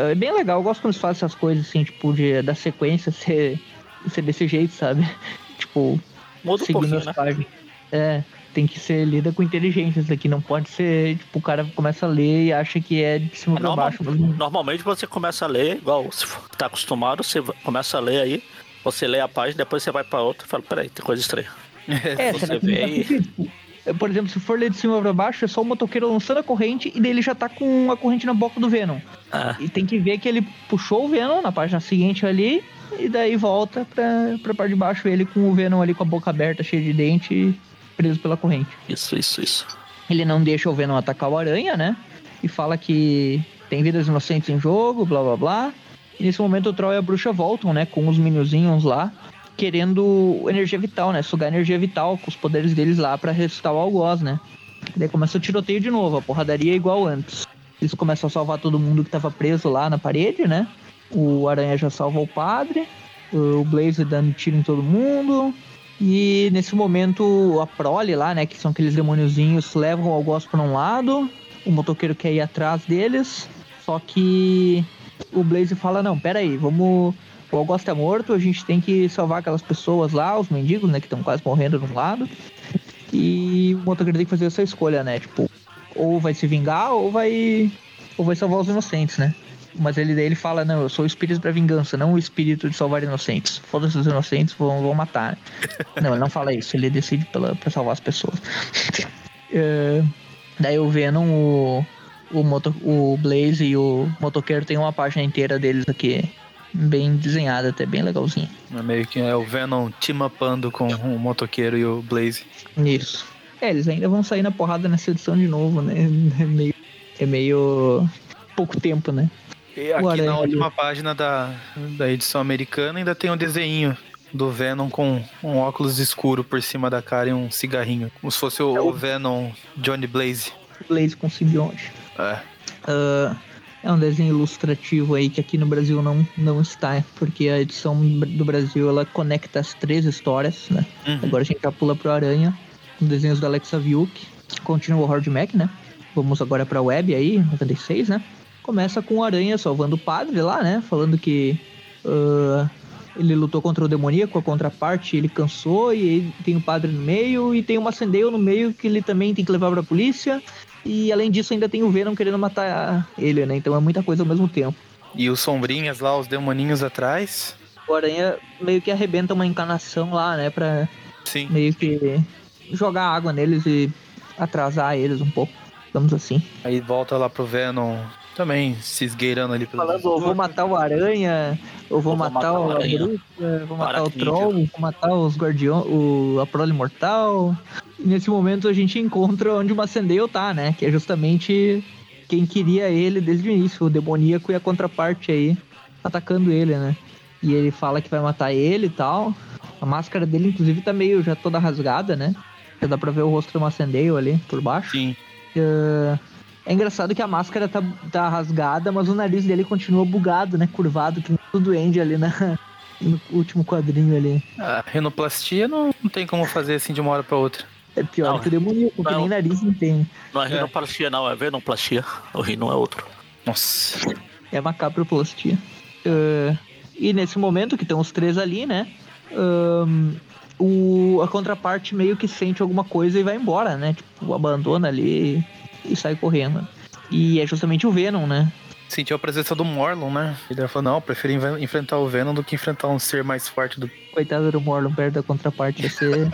É bem legal, eu gosto quando eles fazem essas coisas assim, tipo, de, da sequência ser, ser desse jeito, sabe? Tipo, Muda um seguindo as né? páginas. É, tem que ser lida com inteligência isso daqui, não pode ser, tipo, o cara começa a ler e acha que é de cima É pra normal- baixo. Mas... Normalmente você começa a ler, igual se for- tá acostumado, você começa a ler aí, você lê a página, depois você vai pra outra e fala, peraí, tem coisa estranha. É, Você será que vê não tá aí-? Tipo, é, Por exemplo, se for ler de cima pra baixo, é só o motoqueiro lançando a corrente e daí ele já tá com a corrente na boca do Venom. Ah, E tem que ver que ele puxou o Venom na página seguinte ali, e daí volta pra, pra parte de baixo ele com o Venom ali com a boca aberta, cheio de dente, preso pela corrente. isso, isso, isso. Ele não deixa o Venom atacar o Aranha, né? E fala que tem vidas inocentes em jogo, blá blá blá. E nesse momento o Troll e a bruxa voltam, né? Com os miniozinhos lá, querendo energia vital, né? Sugar energia vital com os poderes deles lá pra ressuscitar o Algoz, né? Daí começa o tiroteio de novo, a porradaria é igual antes. Eles começam a salvar todo mundo que tava preso lá na parede, né? O Aranha já salva o padre, o Blaze dando tiro em todo mundo. E nesse momento a prole lá, né, que são aqueles demôniozinhos, levam o Algoz pra um lado, o motoqueiro quer ir atrás deles, só que o Blaze fala, não, pera aí, vamos... O Algoz tá morto, a gente tem que salvar aquelas pessoas lá, os mendigos, né, que estão quase morrendo de um lado. E o motoqueiro tem que fazer essa escolha, né, tipo, ou vai se vingar ou vai ou vai salvar os inocentes, né? Mas ele daí ele fala, não, eu sou o espírito pra vingança, não o espírito de salvar inocentes. Foda-se os inocentes, vão, vão matar. Não, ele não fala isso, ele decide pela, pra salvar as pessoas. É, daí o Venom, o, o, moto, o Blaze e o motoqueiro tem uma página inteira deles aqui, bem desenhada, até bem legalzinha. É meio que é o Venom team upando com o motoqueiro e o Blaze. Isso. É, eles ainda vão sair na porrada nessa edição de novo, né? É meio, é meio pouco tempo, né? E aqui na última página da, da edição americana ainda tem um desenho do Venom com um óculos escuro por cima da cara e um cigarrinho. Como se fosse o, o Venom Johnny Blaze. Blaze com simbionte. É. Ah, é um desenho ilustrativo aí que aqui no Brasil não, não está, porque a edição do Brasil ela conecta as três histórias, né? Uhum. Agora a gente já pula pro Aranha, com desenhos da Alexa Viuk, continua o Horde Mac, né? Vamos agora pra web aí, 96, né? Começa com o Aranha salvando o padre lá, né? Falando que ah, ele lutou contra o demoníaco, a contraparte, ele cansou e tem o padre no meio e tem uma Sendeu no meio que ele também tem que levar pra polícia. E além disso ainda tem o Venom querendo matar ele, né? Então é muita coisa ao mesmo tempo. E os sombrinhas lá, os demoninhos atrás. O Aranha meio que arrebenta uma encanação lá, né? Pra Sim. meio que jogar água neles e atrasar eles um pouco, digamos assim. Aí volta lá pro Venom também se esgueirando ali pelo. Falando, eu vou matar o Aranha, eu vou, matar, matar o. Bruxa, vou matar o. Troll, vou matar os Guardiões, o, a Prole Mortal. E nesse momento a gente encontra onde o Macendale tá, né? Que é justamente quem queria ele desde o início, o demoníaco e a contraparte aí, atacando ele, né? E ele fala que vai matar ele e tal. A máscara dele, inclusive, tá meio já toda rasgada, né? Já dá pra ver o rosto do Macendale ali por baixo. Sim. É é engraçado que a máscara tá, tá rasgada, mas o nariz dele continua bugado, né? Curvado, que nem o duende ali na, no último quadrinho ali. A renoplastia não, não tem como fazer assim de uma hora pra outra. É pior Não, que o demoníaco, que nem nariz não tem. Não é É. rinoplastia, não, é venoplastia. O rino é outro. Nossa. É macabroplastia. É, e nesse momento que estão os três ali, né? ahn, o, a contraparte meio que sente alguma coisa e vai embora, né? Tipo, abandona ali e sai correndo. E é justamente o Venom, né? Sentiu a presença do Morlon, né? Ele falou, não, eu prefiro enfrentar o Venom do que enfrentar um ser mais forte do. Coitado do Morlon perto da contraparte, ia ser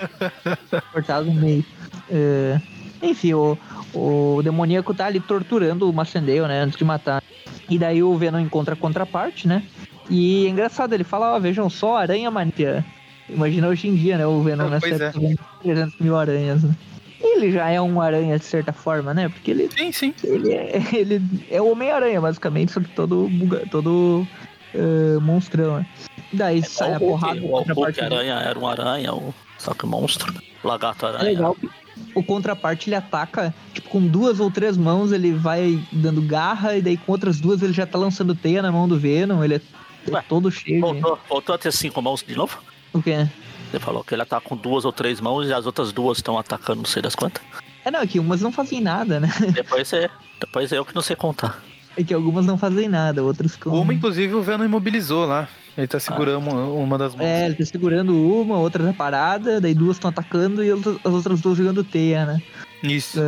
cortado no meio. É, enfim, o, o demoníaco tá ali torturando o Macendale, né? Antes de matar. E daí o Venom encontra a contraparte, né? E é engraçado, ele fala, ó, vejam só, aranha mania. Imagina hoje em dia, né? O Venom Ah, nessa é. época vendo 300 mil aranhas, né? Ele já é um aranha de certa forma, né? Porque ele, Sim, sim. ele é, ele é o Homem-Aranha, basicamente, só que todo, todo eh, monstrão, né? Daí sai a o porrada o parte aranha era um aranha, o... só que monstro. Lagarto É aranha. legal que o contraparte ele ataca, tipo, com duas ou três mãos ele vai dando garra, e daí com outras duas ele já tá lançando teia na mão do Venom, ele é, é Ué, todo cheio. Voltou, voltou a ter cinco mãos de novo? O quê? Você falou que ele tá com duas ou três mãos e as outras duas estão atacando não sei das quantas. É, não, é que umas não fazem nada, né? Depois é, depois eu que não sei contar. É que algumas não fazem nada, outras ficam... Uma, inclusive, o Venom imobilizou lá. Ele tá segurando uma, uma das mãos. É, ele tá segurando uma, outra tá parada, daí duas estão atacando e as outras duas jogando teia, né? Isso.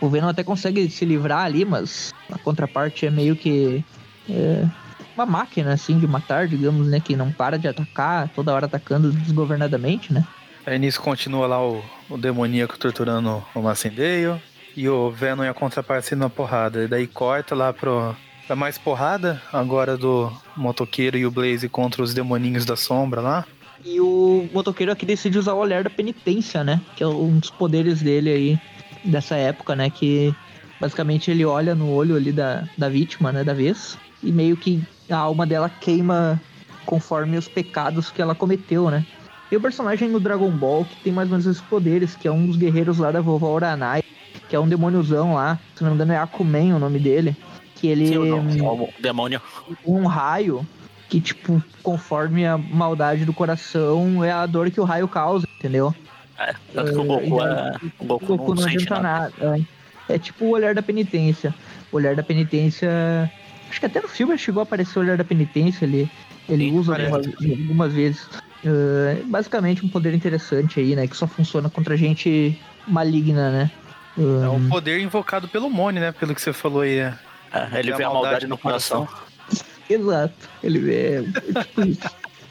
O Venom até consegue se livrar ali, mas a contraparte é meio que é, uma máquina, assim, de matar, digamos, né? Que não para de atacar, toda hora atacando desgovernadamente, né? Aí nisso continua lá o, o demoníaco torturando o Macendale. E o Venom e a contraparte sendo na porrada. E daí corta lá pro, pra mais porrada. Agora do motoqueiro e o Blaze contra os demoninhos da sombra lá. E o motoqueiro aqui decide usar o olhar da penitência, né? Que é um dos poderes dele aí, dessa época, né? Que basicamente ele olha no olho ali da, da vítima, né? Da vez. E meio que a alma dela queima conforme os pecados que ela cometeu, né? E o personagem no Dragon Ball que tem mais ou menos esses poderes, que é um dos guerreiros lá da vovó Uranai, que é um demôniozão lá, se não me engano é Akumen o nome dele. Que ele Sim, o demônio. um raio que, tipo, conforme a maldade do coração, é a dor que o raio causa, entendeu? É, tanto que o Goku é. O O Goku, Goku não, não adianta nada. nada. É. É tipo o olhar da penitência. O olhar da penitência. Acho que até no filme chegou a aparecer o olhar da penitência ali. Ele Sim, usa algumas, algumas vezes. É, basicamente um poder interessante aí, né? Que só funciona contra gente maligna, né? É Hum, um poder invocado pelo Mone, né? Pelo que você falou aí. é. É, ele vê a maldade no coração. Exato. Ele é, é tipo isso.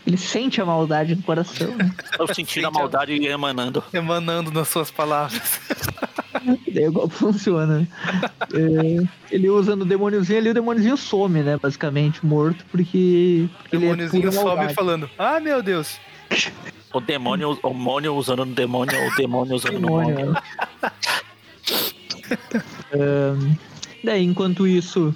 Ele sente a maldade no coração? Eu sentindo a Sente a- maldade emanando. Emanando nas suas palavras. Daí é igual funciona. né? É, ele usa no demôniozinho ali, o demôniozinho some, né? Basicamente, morto, porque, porque O ele é demôniozinho sobe maldade. falando: Ah, meu Deus. O demônio, o demônio usando o demônio, o demônio usando o Demônio, demônio. né? Ahn, daí, enquanto isso,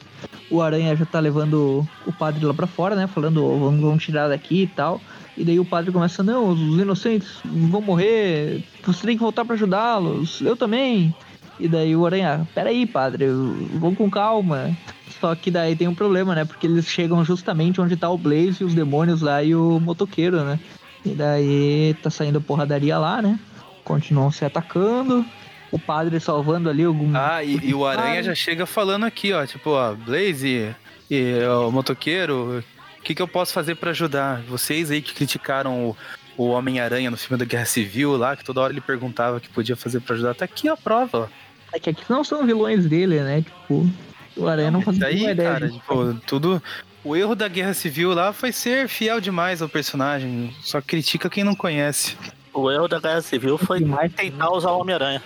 o Aranha já tá levando o padre lá pra fora, né? Falando, "Ô, vamos, vamos tirar daqui e tal. E daí o padre começa, não, os inocentes vão morrer, você tem que voltar pra ajudá-los, eu também. E daí o Aranha, peraí, padre, vamos com calma. Só que daí tem um problema, né? Porque eles chegam justamente onde tá o Blaze e os demônios lá e o motoqueiro, né? E daí tá saindo porradaria lá, né? Continuam se atacando. O padre salvando ali algum. Ah, e, e o Aranha já chega falando aqui, ó, tipo, ó, Blaze e ó, o motoqueiro, o que, que eu posso fazer pra ajudar? Vocês aí que criticaram o, o Homem-Aranha no filme da Guerra Civil lá, que toda hora ele perguntava o que podia fazer pra ajudar. Tá aqui a prova, ó. É que aqui não são vilões dele, né? Tipo, o Aranha não, aí, uma ideia. cara, tipo, tudo, O erro da Guerra Civil lá foi ser fiel demais ao personagem. Só critica quem não conhece. O erro da Guerra Civil foi Demais, tentar usar o Homem-Aranha.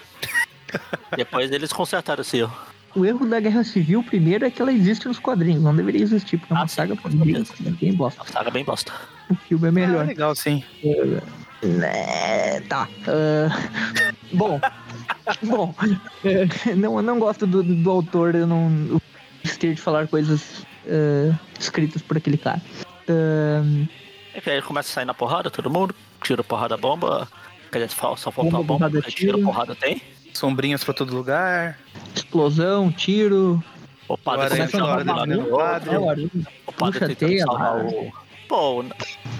Depois eles consertaram esse erro. O erro da Guerra Civil, primeiro, é que ela existe nos quadrinhos. Não deveria existir, porque é uma Ah, sim, saga com ninguém, certeza. ninguém gosta. A saga bem bosta. O filme é Ah, melhor. legal, sim. É, tá. ah, bom. bom. é, não, eu não gosto do, do autor, eu não gostaria de falar coisas ah, escritas por aquele cara. Ah, É que aí começa a sair na porrada, todo mundo. Tira porrada bomba. Quer dizer, só só falta Bomba, a bomba. Tira tiro. porrada tem. Sombrinhas pra todo lugar. explosão, tiro. O padre começa a o o padre. É, o padre tentando salvar o. Pô,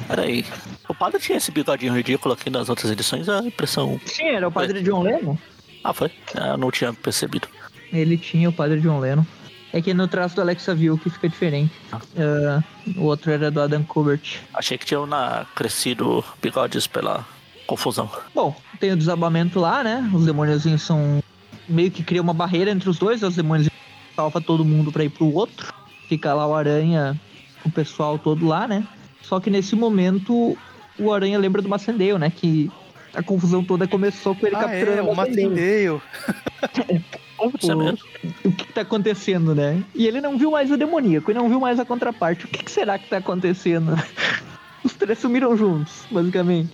peraí. O padre tinha esse bigodinho ridículo aqui nas outras edições, a impressão. Sim, era o padre John Lennon. Ah, foi? É, Eu não tinha percebido. Ele tinha o padre John Lennon. É que no traço do Alexa Viu que fica diferente. Ah, o outro era do Adam Kubert. Achei que tinham na... crescido bigodes pela confusão. Bom, tem o desabamento lá, né? Os demôniozinhos são. meio que cria uma barreira entre os dois, os demônios salva todo mundo pra ir pro outro. Fica lá o Aranha, o pessoal todo lá, né? Só que nesse momento o Aranha lembra do Macendale, né? Que a confusão toda começou com ele Ah, capturando é, o o O- mesmo. O que, que tá acontecendo, né? E ele não viu mais o demoníaco e não viu mais a contraparte. O que, que será que tá acontecendo? Os três sumiram juntos, basicamente.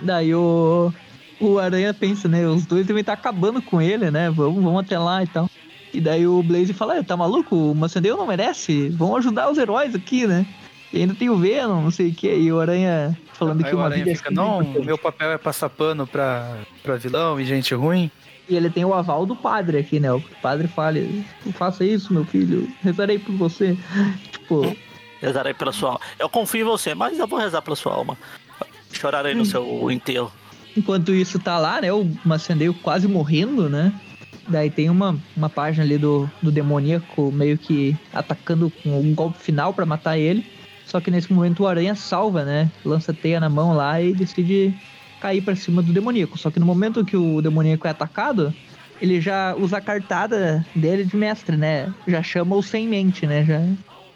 Daí o, o Aranha pensa, né? Os dois devem estar acabando com ele, né? Vamos, vamos até lá e tal. E daí o Blaze fala, "Ah, tá maluco? O Macendale não merece. Vamos ajudar os heróis aqui, né? E ainda tem o Venom, não sei o que. E o Aranha falando Aí que o uma Aranha vida é fica, sempre não, importante." meu papel é passar pano pra, pra vilão e gente ruim. E ele tem o aval do padre aqui, né? O padre fala, faça isso, meu filho, rezarei por você. Tipo, Rezarei pela sua alma. Eu confio em você, mas eu vou rezar pela sua alma. Chorarei no seu enterro. enquanto isso tá lá, né? O Macendeu quase morrendo, né? Daí tem uma, uma página ali do, do demoníaco meio que atacando com um golpe final pra matar ele. Só que nesse momento o Aranha salva, né? Lança teia na mão lá e decide cair pra cima do demoníaco. Só que no momento que o demoníaco é atacado, ele já usa a cartada dele de mestre, né? Já chama o sem mente, né? Já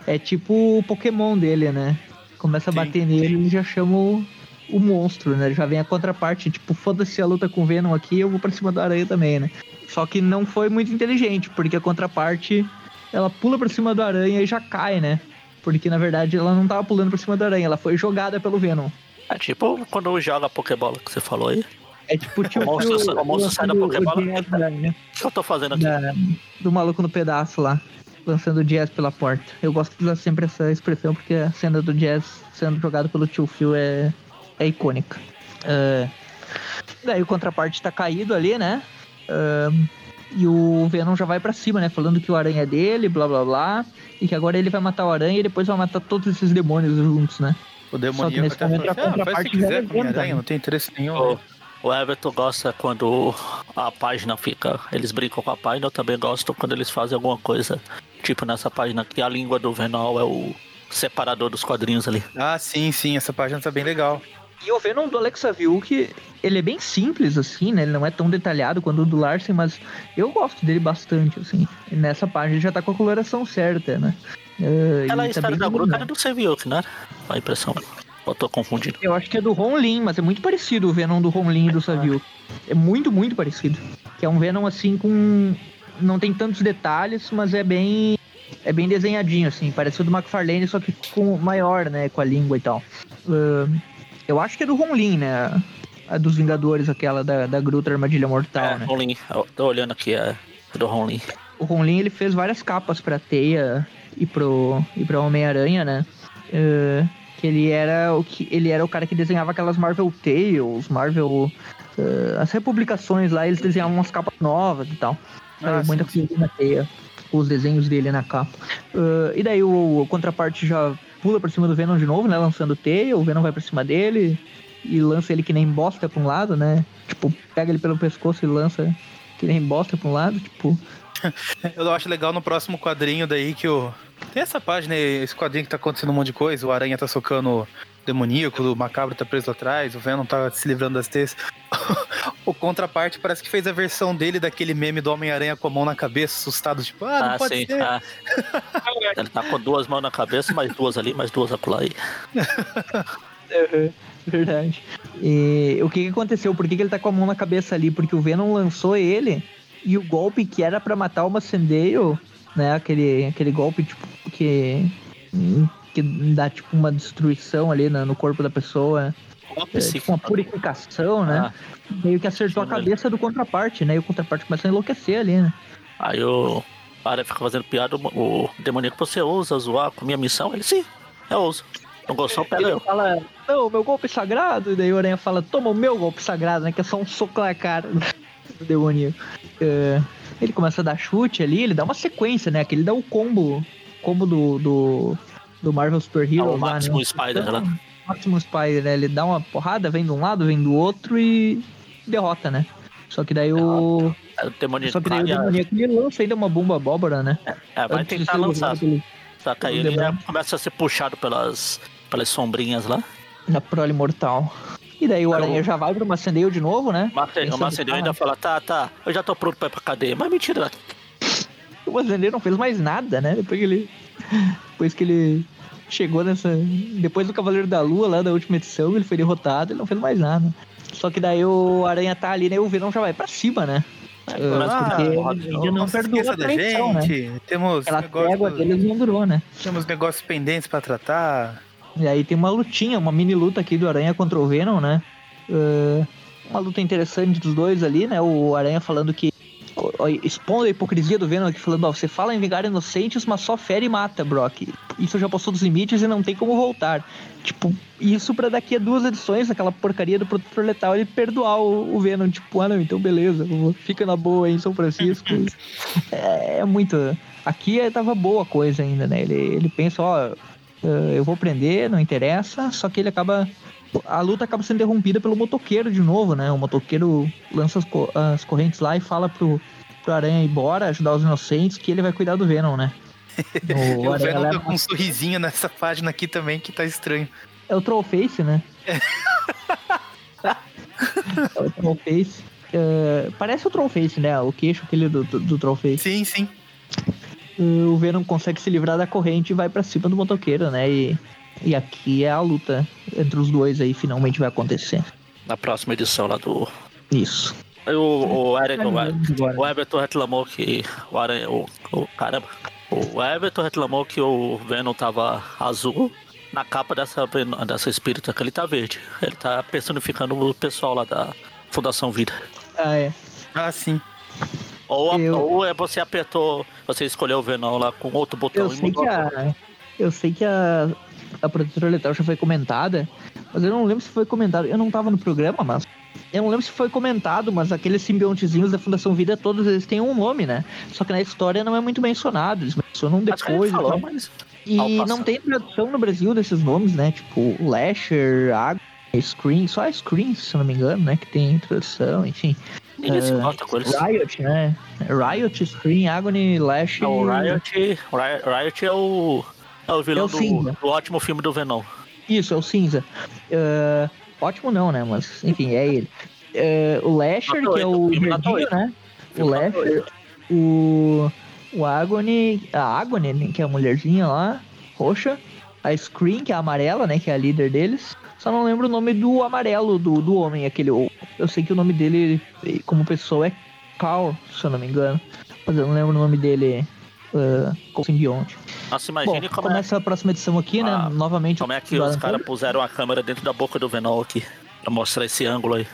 é tipo o Pokémon dele, né? Começa a Sim. bater nele, ele já chama o, o monstro, né? Já vem a contraparte, tipo, foda-se a luta com o Venom aqui, eu vou pra cima do aranha também, né? Só que não foi muito inteligente, porque a contraparte, ela pula pra cima do aranha e já cai, né? Porque na verdade ela não tava pulando pra cima do aranha, ela foi jogada pelo Venom. É tipo quando joga a Pokébola que você falou aí. É tipo tipo O monstro sa- o monstro sai da Pokébola. o né? O que eu tô fazendo aqui? da- do maluco no pedaço lá, lançando o Jazz pela porta. Eu gosto de usar sempre essa expressão porque a cena do Jazz sendo jogado pelo tio Phil é, é icônica. É, daí o contraparte tá caído ali, né? Ahn, e o Venom já vai pra cima, né? Falando que o aranha é dele, blá blá blá. E que agora ele vai matar o aranha e depois vai matar todos esses demônios juntos, né? O demoníaco até momento a ah, faz o que contraparte quiser com minha levanta, aranha, né? não tem interesse nenhum. O, o Everton gosta quando a página fica. Eles brincam com a página, eu também gosto quando eles fazem alguma coisa. Tipo nessa página que a língua do Venom é o separador dos quadrinhos ali. Ah, sim, sim, essa página tá bem legal. E o Venom do Alexa Viu que ele é bem simples, assim, né? Ele não é tão detalhado quanto o do Larsen, mas eu gosto dele bastante, assim. E nessa página ele já tá com a coloração certa, né? É, Ela é tá história bem da. Gruta era do Seviuk, né? A impressão. Eu tô confundindo. Eu acho que é do Ron Lin, mas é muito parecido o Venom do Ron Lin e do Savio. É muito, muito parecido. Que é um Venom, assim, com... Não tem tantos detalhes, mas é bem... É bem desenhadinho, assim. Parece o do McFarlane, só que com maior, né? Com a língua e tal. Ahn, eu acho que é do Ron Lin, né? A dos Vingadores, aquela da, da Gruta Armadilha Mortal, é, né? Ronlin. Eu tô olhando aqui, é do Ronlin. O Ron Lin, ele fez várias capas pra Teia e pro, e pro Homem-Aranha, né? Eh, que ele era o que ele era o cara que desenhava aquelas Marvel Tales, Marvel eh, as republicações lá, eles desenhavam umas capas novas e tal. Ah, muita sim, coisa na Teia, os desenhos dele na capa. Eh, e daí o, o contraparte já pula pra cima do Venom de novo, né? Lançando Teia, o Venom vai pra cima dele e lança ele que nem bosta pra um lado, né? Tipo, pega ele pelo pescoço e lança que nem bosta pra um lado, tipo. Eu acho legal no próximo quadrinho daí que o. Tem essa página aí, esse quadrinho que tá acontecendo um monte de coisa, o Aranha tá socando demoníaco, o macabro tá preso atrás, o Venom tá se livrando das teias. o contraparte parece que fez a versão dele daquele meme do Homem-Aranha com a mão na cabeça, assustado, tipo, ah, não Ah, pode sim. ser. ah. Ele tá com duas mãos na cabeça, mais duas ali, mais duas acolá aí. Uhum, Verdade. E o que, que aconteceu? Por que, que ele tá com a mão na cabeça ali? Porque o Venom lançou ele e o golpe que era pra matar o Macendeio, né? Aquele, aquele golpe tipo que, que dá tipo uma destruição ali na- no corpo da pessoa, é, psíquico. tipo uma purificação, né? Ah, Meio que acertou a né? cabeça do contraparte, né? E o contraparte começa a enlouquecer ali, né? Aí o Aranha fica fazendo piada, o, o demoníaco, você ousa zoar com minha missão? Ele, sim, eu ouso. Não gostou, pega Ele eu. fala, não, meu golpe sagrado. E daí o Aranha fala, toma o meu golpe sagrado, né? Que é só um soco na cara do demoníaco. É, ele começa a dar chute ali, ele dá uma sequência, né? Que ele dá o combo, combo do, do, do Marvel Super Ah, Heroes o lá, Máximo né? Spider lá. Maximus Spider, né? Ele dá uma porrada, vem de um lado, vem do outro e derrota, né? Só que daí o. Aí O demoníaco Só que daí o demoníaco ele lança ainda uma bomba abóbora, né? é, vai Antes tentar lançar. pelo- Só que aí ele demônio. começa a ser puxado pelas, pelas sombrinhas lá. Na prole mortal. E daí o o- Aranha já vai pro Macendeio de novo, né? O Mace- O Macedoso ainda "Ah, fala, tá, tá, eu já tô pronto pra ir pra cadeia. Mas mentira, O Mazendeiro não fez mais nada, né? Depois que ele. Depois que ele chegou nessa. Depois do Cavaleiro da Lua, lá da última edição, ele foi derrotado, ele não fez mais nada. Só que daí o Aranha tá ali, né? E o Venom já vai pra cima, né? Ah, porque não, não, não se perdoou a esqueça da né? gente. Temos Aquela trégua negócios, deles não durou, né? temos negócios pendentes pra tratar. E aí tem uma lutinha, uma mini luta aqui do Aranha contra o Venom, né? É, uma luta interessante dos dois ali, né? O Aranha falando que. Expondo a hipocrisia do Venom aqui, falando, ó, você fala em vingar inocentes, mas só fere e mata, Brock. Isso já passou dos limites e não tem como voltar. Tipo, isso pra daqui a duas edições, aquela porcaria do Protetor Letal, ele perdoar o, o Venom. Tipo, ah, não, então beleza, fica na boa aí em São Francisco. é, é muito. Aqui é, tava boa a coisa ainda, né? Ele, ele pensa, ó, eu vou prender, não interessa, só que ele acaba. A luta acaba sendo interrompida pelo motoqueiro de novo, né? O motoqueiro lança as, co- as correntes lá e fala pro, pro Aranha ir embora, ajudar os inocentes, que ele vai cuidar do Venom, né? O Aranha Venom tá com um sorrisinho nessa página aqui também que tá estranho. É o Trollface, né? é o Trollface. É, parece o Trollface, né? O queixo aquele do, do, do Trollface. Sim, sim. O Venom consegue se livrar da corrente e vai pra cima do motoqueiro, né? E, e aqui é a luta entre os dois aí, finalmente vai acontecer. na próxima edição lá do. Isso. O, o, Eric, o, Everton reclamou que o Aranha. O, o, caramba. O Everton reclamou que o Venom tava azul. Na capa dessa, dessa espírita que ele tá verde. Ele tá personificando o pessoal lá da Fundação Vida. Ah, é. Ah, sim. Ou, a- Eu- ou é você apertou, você escolheu o Venom lá com outro botão Eu e sei mudou que a. Eu sei que a. A protetora letal já foi comentada, mas eu não lembro se foi comentado. Eu não tava no programa, mas. Eu não lembro se foi comentado, mas aqueles simbiontezinhos da Fundação Vida, todos eles têm um nome, né? Só que na história não é muito mencionado. Eles mencionam ele depois. falou, então. mas E não tem tradução no Brasil desses nomes, né? Tipo, Lasher, Água, Screen, só a Screen, se não me engano, né? Que tem tradução, enfim. Se É, importa com eles. Riot, né? Riot, Screen, Agony, Lash. Não, o Riot, Ri- Riot é o, é o vilão É o do, do ótimo filme do Venom. Isso, é o cinza. É, ótimo não, né? Mas, enfim, é ele. É, o Lasher, que é o verdinho, né? O Lasher, o, o Agony, a Agony, né, que é a mulherzinha lá, roxa. A Screen, que é a amarela, né? Que é a líder deles. Só não lembro o nome do amarelo, do, do homem, aquele. Eu sei que o nome dele, como pessoa, é Carl, se eu não me engano. Mas eu não lembro o nome dele uh, como simbionte. Nossa, Bom, imagine como, é, começa a próxima edição aqui, né? Ah, Novamente. como é que os caras puseram a câmera dentro da boca do Venom aqui. Pra mostrar esse ângulo aí.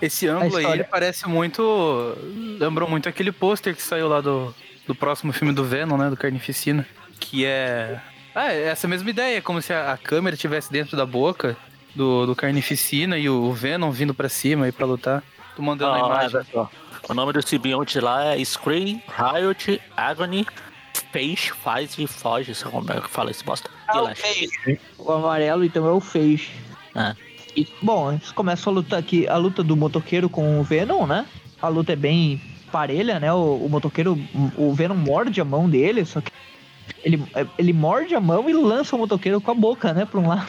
Esse ângulo aí, parece muito. Lembrou muito aquele pôster que saiu lá do, do próximo filme do Venom, né? Do Carnificina. Que é. Ah, é essa mesma ideia, como se a, a câmera estivesse dentro da boca do, do Carnificina e o Venom vindo pra cima aí pra lutar. Tô mandando a Ah, imagem. olha só. O nome do simbionte lá é Scream, Riot, Agony, Face, Faz e Foge. Sei como é que fala esse bosta. E Lash. O amarelo, então, é o Phage. É. E, bom, eles começam a luta aqui, a luta do motoqueiro com o Venom, né? A luta é bem parelha, né? O, o motoqueiro, o Venom morde a mão dele, só que ele, ele morde a mão e lança o motoqueiro com a boca, né? Pra um lado.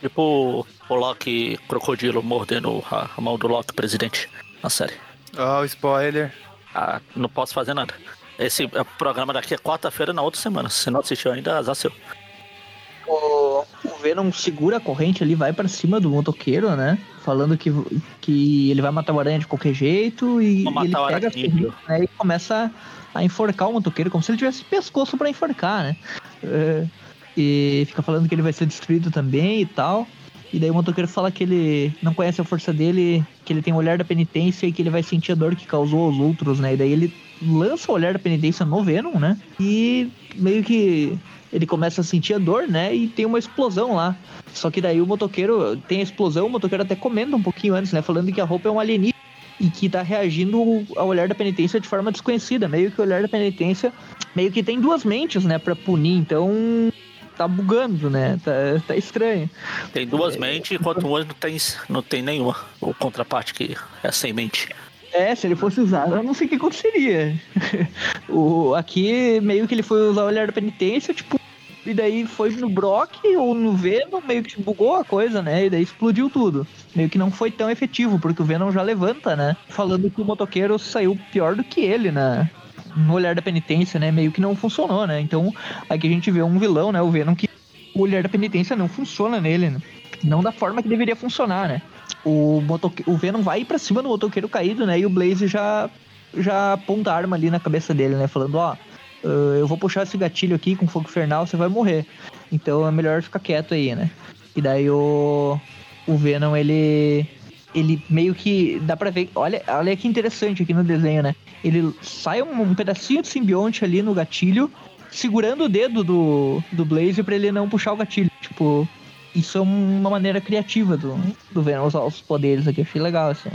Tipo o Loki crocodilo mordendo a, a mão do Loki presidente na série. Ó, o spoiler. Ah, não posso fazer nada. Esse é, programa daqui é quarta-feira na outra semana. Se não assistiu ainda, azar seu. O, o Venom segura a corrente ali, vai pra cima do motoqueiro, né? Falando que, que ele vai matar o aranha de qualquer jeito e, Vou matar ele o pega a corrente, né, e começa a enforcar o motoqueiro, como se ele tivesse pescoço pra enforcar, né? É, e fica falando que ele vai ser destruído também e tal. E daí o motoqueiro fala que ele não conhece a força dele, que ele tem o olhar da penitência e que ele vai sentir a dor que causou aos outros, né? E daí ele lança o olhar da penitência no Venom, né? E meio que ele começa a sentir a dor, né? E tem uma explosão lá. Só que daí o motoqueiro tem a explosão, o motoqueiro até comenta um pouquinho antes, né? Falando que a roupa é um alienígena e que tá reagindo ao olhar da penitência de forma desconhecida. Meio que o olhar da penitência meio que tem duas mentes, né? Pra punir. Então tá bugando, né? Tá, tá estranho. Tem duas mentes, enquanto uma não tem, não tem nenhuma. O contraparte que é sem mente. É, se ele fosse usar, eu não sei o que aconteceria. o, aqui, meio que ele foi usar o olhar da penitência, tipo, e daí foi no Brock ou no Venom, meio que bugou a coisa, né? E daí explodiu tudo. Meio que não foi tão efetivo, porque o Venom já levanta, né? Falando que o motoqueiro saiu pior do que ele, né? No olhar da penitência, né? Meio que não funcionou, né? Então, aqui a gente vê um vilão, né? O Venom que o olhar da penitência não funciona nele, né? Não da forma que deveria funcionar, né? O, motoque... o Venom vai pra cima do motoqueiro caído, né? E o Blaze já, já aponta a arma ali na cabeça dele, né? Falando, ó, "Ah, eu vou puxar esse gatilho aqui com fogo infernal, você vai morrer. Então é melhor ficar quieto aí, né? E daí o, o Venom, ele. Ele meio que. Dá pra ver. Olha, olha que interessante aqui no desenho, né? Ele sai um, um pedacinho de simbionte ali no gatilho, segurando o dedo do, do Blaze pra ele não puxar o gatilho. Tipo, isso é uma maneira criativa do, do Venom usar os poderes aqui. Achei legal, assim.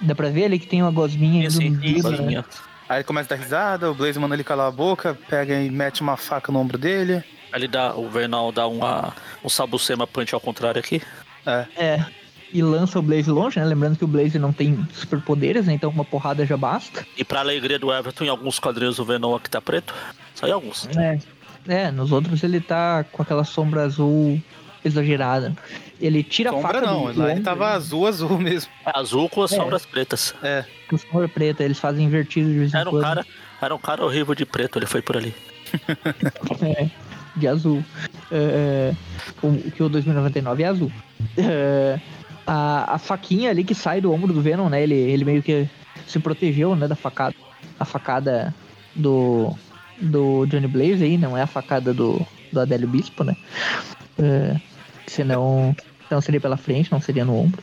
Dá pra ver ali que tem uma gosminha Sim, no dedo, né? Aí ele começa a dar risada, o Blaze manda ele calar a boca, pega e mete uma faca no ombro dele. Ele dá, o Vernal dá uma, um sabucema punch ao contrário aqui. É. É. E lança o Blaze longe, né? Lembrando que o Blaze não tem superpoderes, né? Então uma porrada já basta. E pra alegria do Everton, em alguns quadrinhos o Venom aqui tá preto. Só em alguns. É. É, nos outros ele tá com aquela sombra azul exagerada. Ele tira a Sombra faca não, do, lá ele tava azul, azul mesmo. É azul com as É. sombras pretas. É. com sombra preta, eles fazem invertido de vez em Era um quando. cara, era um cara horrível de preto, ele foi por ali. É, de azul. É, é, o que o 2099 é azul. É, a, a faquinha ali que sai do ombro do Venom, né? Ele, ele meio que se protegeu, né? Da facada. A facada do, do Johnny Blaze aí, não é a facada do, do Adélio Bispo, né? É, senão, senão seria pela frente, não seria no ombro.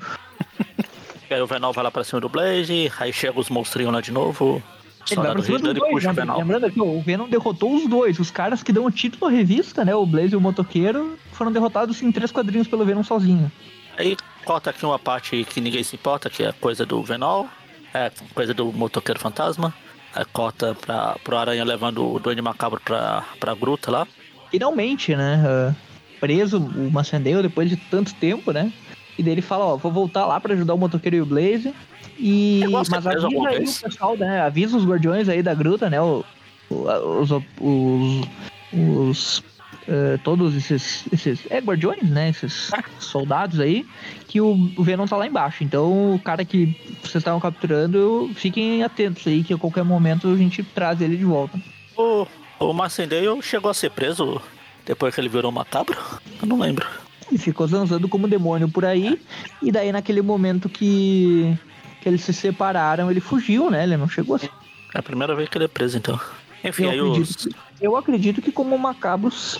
E aí o Venom vai lá pra cima do Blaze, aí chega os monstrinhos lá de novo. Ele vai pra cima dos e dois, puxa né? o Venom. Lembrando que o Venom derrotou os dois. Os caras que dão o título à revista, né? O Blaze e o Motoqueiro, foram derrotados em três quadrinhos pelo Venom sozinho. Aí corta aqui uma parte que ninguém se importa, que é coisa do Venom, é coisa do motoqueiro fantasma. Aí corta pra, pro Aranha levando o Duende Macabro pra, pra gruta lá. Finalmente, né? ah, preso o Macendale depois de tanto tempo, né? E daí ele fala, ó, vou voltar lá pra ajudar o Motoqueiro e o Blaze. E... Mas avisa aí vez? o pessoal, né? Avisa os guardiões aí da gruta, né? O, o- os... os, os eh, todos esses, esses... É, guardiões, né? Esses soldados aí. Que o, o Venom tá lá embaixo. Então, o cara que vocês estavam capturando, fiquem atentos aí, que a qualquer momento a gente traz ele de volta. O, o chegou a ser preso depois que ele virou macabro? Eu não lembro. E ficou zanzando como demônio por aí. E daí, naquele momento que, que eles se separaram, ele fugiu, né? Ele não chegou assim. É a primeira vez que ele é preso, então. Enfim, Eu aí acredito, os. eu acredito que, como macabro, sim.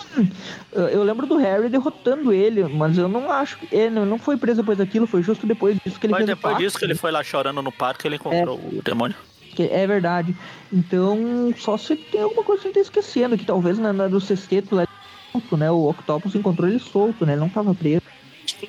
Eu- lembro do Harry derrotando ele, mas eu não acho que. Ele não foi preso depois daquilo, foi justo depois disso que ele Mas depois disso que ele foi lá chorando no parque, ele encontrou o demônio. É verdade. Então, só se tem alguma coisa que você tá esquecendo, que talvez na, na do sexteto lá, solto, né? O Octopus encontrou ele solto, né? Ele não tava preso.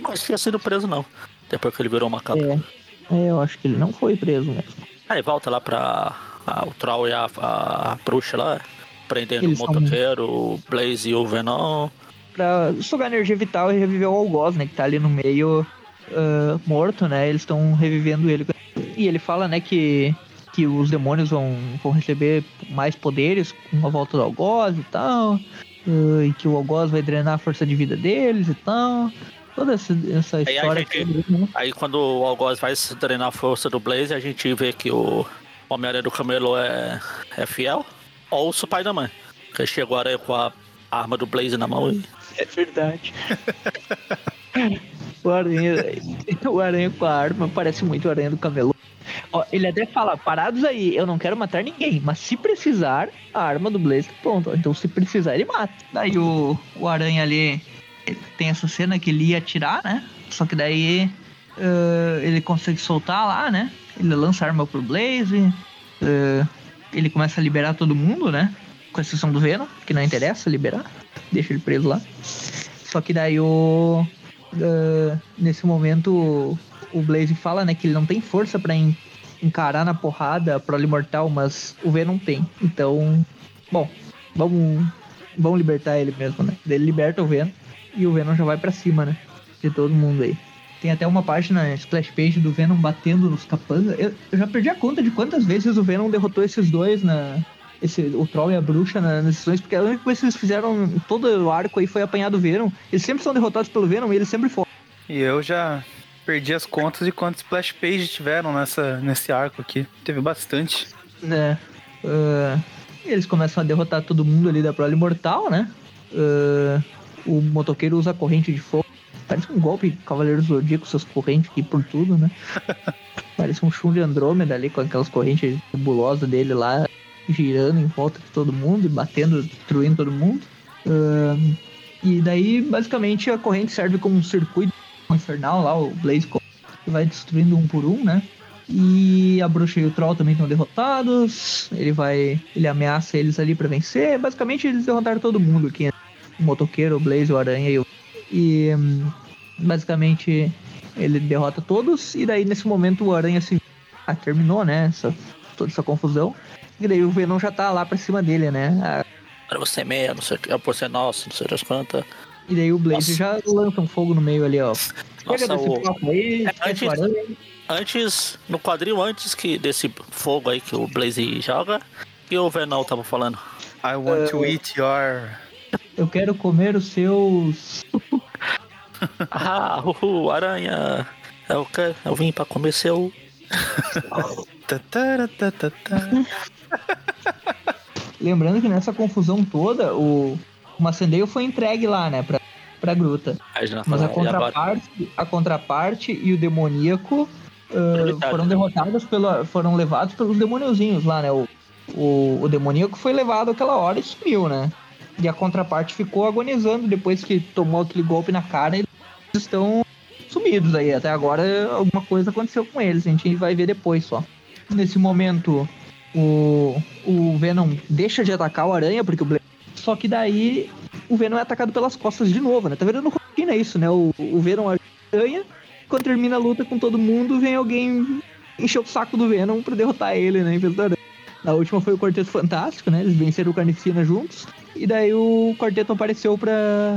Não tinha sido preso, não. Depois que ele virou macabro. É, é, eu acho que ele não foi preso mesmo. Aí volta lá pra a, o Troll e a, a bruxa lá, prendendo Eles o motoqueiro, o Blaze e o Venom. pra sugar energia vital e reviver o Algoz, né? Que tá ali no meio ah, morto, né? Eles estão revivendo ele. E ele fala, né, que, que os demônios vão, vão receber mais poderes com a volta do Algoz e tal. Ah, e que o Algoz vai drenar a força de vida deles e tal. Toda essa, essa a história. gente- toda, né? Aí quando o Algoz vai se treinar a força do Blaze, a gente vê que o Homem-Aranha do Camelo é, é fiel. Ou o Spider-Man. Que chegou agora com a arma do Blaze na mão e. É verdade. o aranha, o aranha com a arma parece muito o aranha do camelô. Ó, ele até fala, parados aí, eu não quero matar ninguém, mas se precisar, a arma do Blaze tá pronta. Então se precisar, ele mata. Daí o, o aranha ali tem essa cena que ele ia atirar, né? Só que daí eh, ele consegue soltar lá, né? Ele lança a arma pro Blaze. eh, ele começa a liberar todo mundo, né? Com exceção do Venom, que não interessa liberar. Deixa ele preso lá. Só que daí o. eh, nesse momento o- Blaze fala, né, que ele não tem força en- encarar na porrada pro Imortal, mas o Venom tem. Então, bom, vamos, vamos libertar ele mesmo, né? Ele liberta o Venom e o Venom já vai pra cima, né? De todo mundo aí. Tem até uma página splash page do Venom batendo nos capangas. Eu, eu já perdi a conta de quantas vezes o Venom derrotou esses dois na. Esse, o Troll e a Bruxa na- nas sessões, porque a única coisa que eles fizeram todo o arco aí foi apanhar do Venom. Eles sempre são derrotados pelo Venom e eles sempre fogem. E eu já perdi as contas de quantos splash pages tiveram nessa, nesse arco aqui. Teve bastante. né? Ah, eles começam a derrotar todo mundo ali da prole mortal, né? Ah, o motoqueiro usa corrente de fogo. Parece um golpe de Cavaleiro Zodíaco, essas correntes aqui por tudo, né? Parece um chum de Andrômeda ali com aquelas correntes nebulosas dele lá, girando em volta de todo mundo e batendo, destruindo todo mundo. Ah, e daí, basicamente, a corrente serve como um circuito infernal lá, o Blaze que vai destruindo um por um, né? E a bruxa e o troll também estão derrotados. Ele vai. Ele ameaça eles ali pra vencer. Basicamente eles derrotaram todo mundo aqui. né? O motoqueiro, o Blaze, o Aranha e o. E hum, basicamente ele derrota todos. E daí nesse momento o Aranha se. Ah, terminou, né? Essa, toda essa confusão. E daí o Venom já tá lá pra cima dele, né? Ah, Era você meia, não sei o que, você é nosso, não sei das quantas. E daí o Blaze Nossa. já lança um fogo no meio ali, ó. Nossa, Pega desse o- papo aí, É, antes-. Antes, no quadril antes que desse fogo aí que o Blaze joga, que o Venom tava falando. I want to eat your. Eu quero comer os seus. Ah, uhul, aranha. Eu, quero, eu vim pra comer seu. Lembrando que nessa confusão toda, o, o Macendeio foi entregue lá, né, pra, pra gruta. Mas a contraparte, a contraparte e o demoníaco Verdade. foram derrotados pela. foram levados pelos demoniozinhos lá, né? O, o, o demoníaco foi levado aquela hora e sumiu, né? E a contraparte ficou agonizando depois que tomou aquele golpe na cara e eles estão sumidos aí. Até agora alguma coisa aconteceu com eles, a gente vai ver depois só. Nesse momento, o, o Venom deixa de atacar o Aranha, porque o Bla- Só que daí o Venom é atacado pelas costas de novo, né? Tá vendo no rotina isso, né? O, o Venom aranha, quando termina a luta com todo mundo, vem alguém encher o saco do Venom pra derrotar ele, né? Na última foi o Quarteto Fantástico, né? Eles venceram o Carnificina juntos. E daí o Quarteto apareceu pra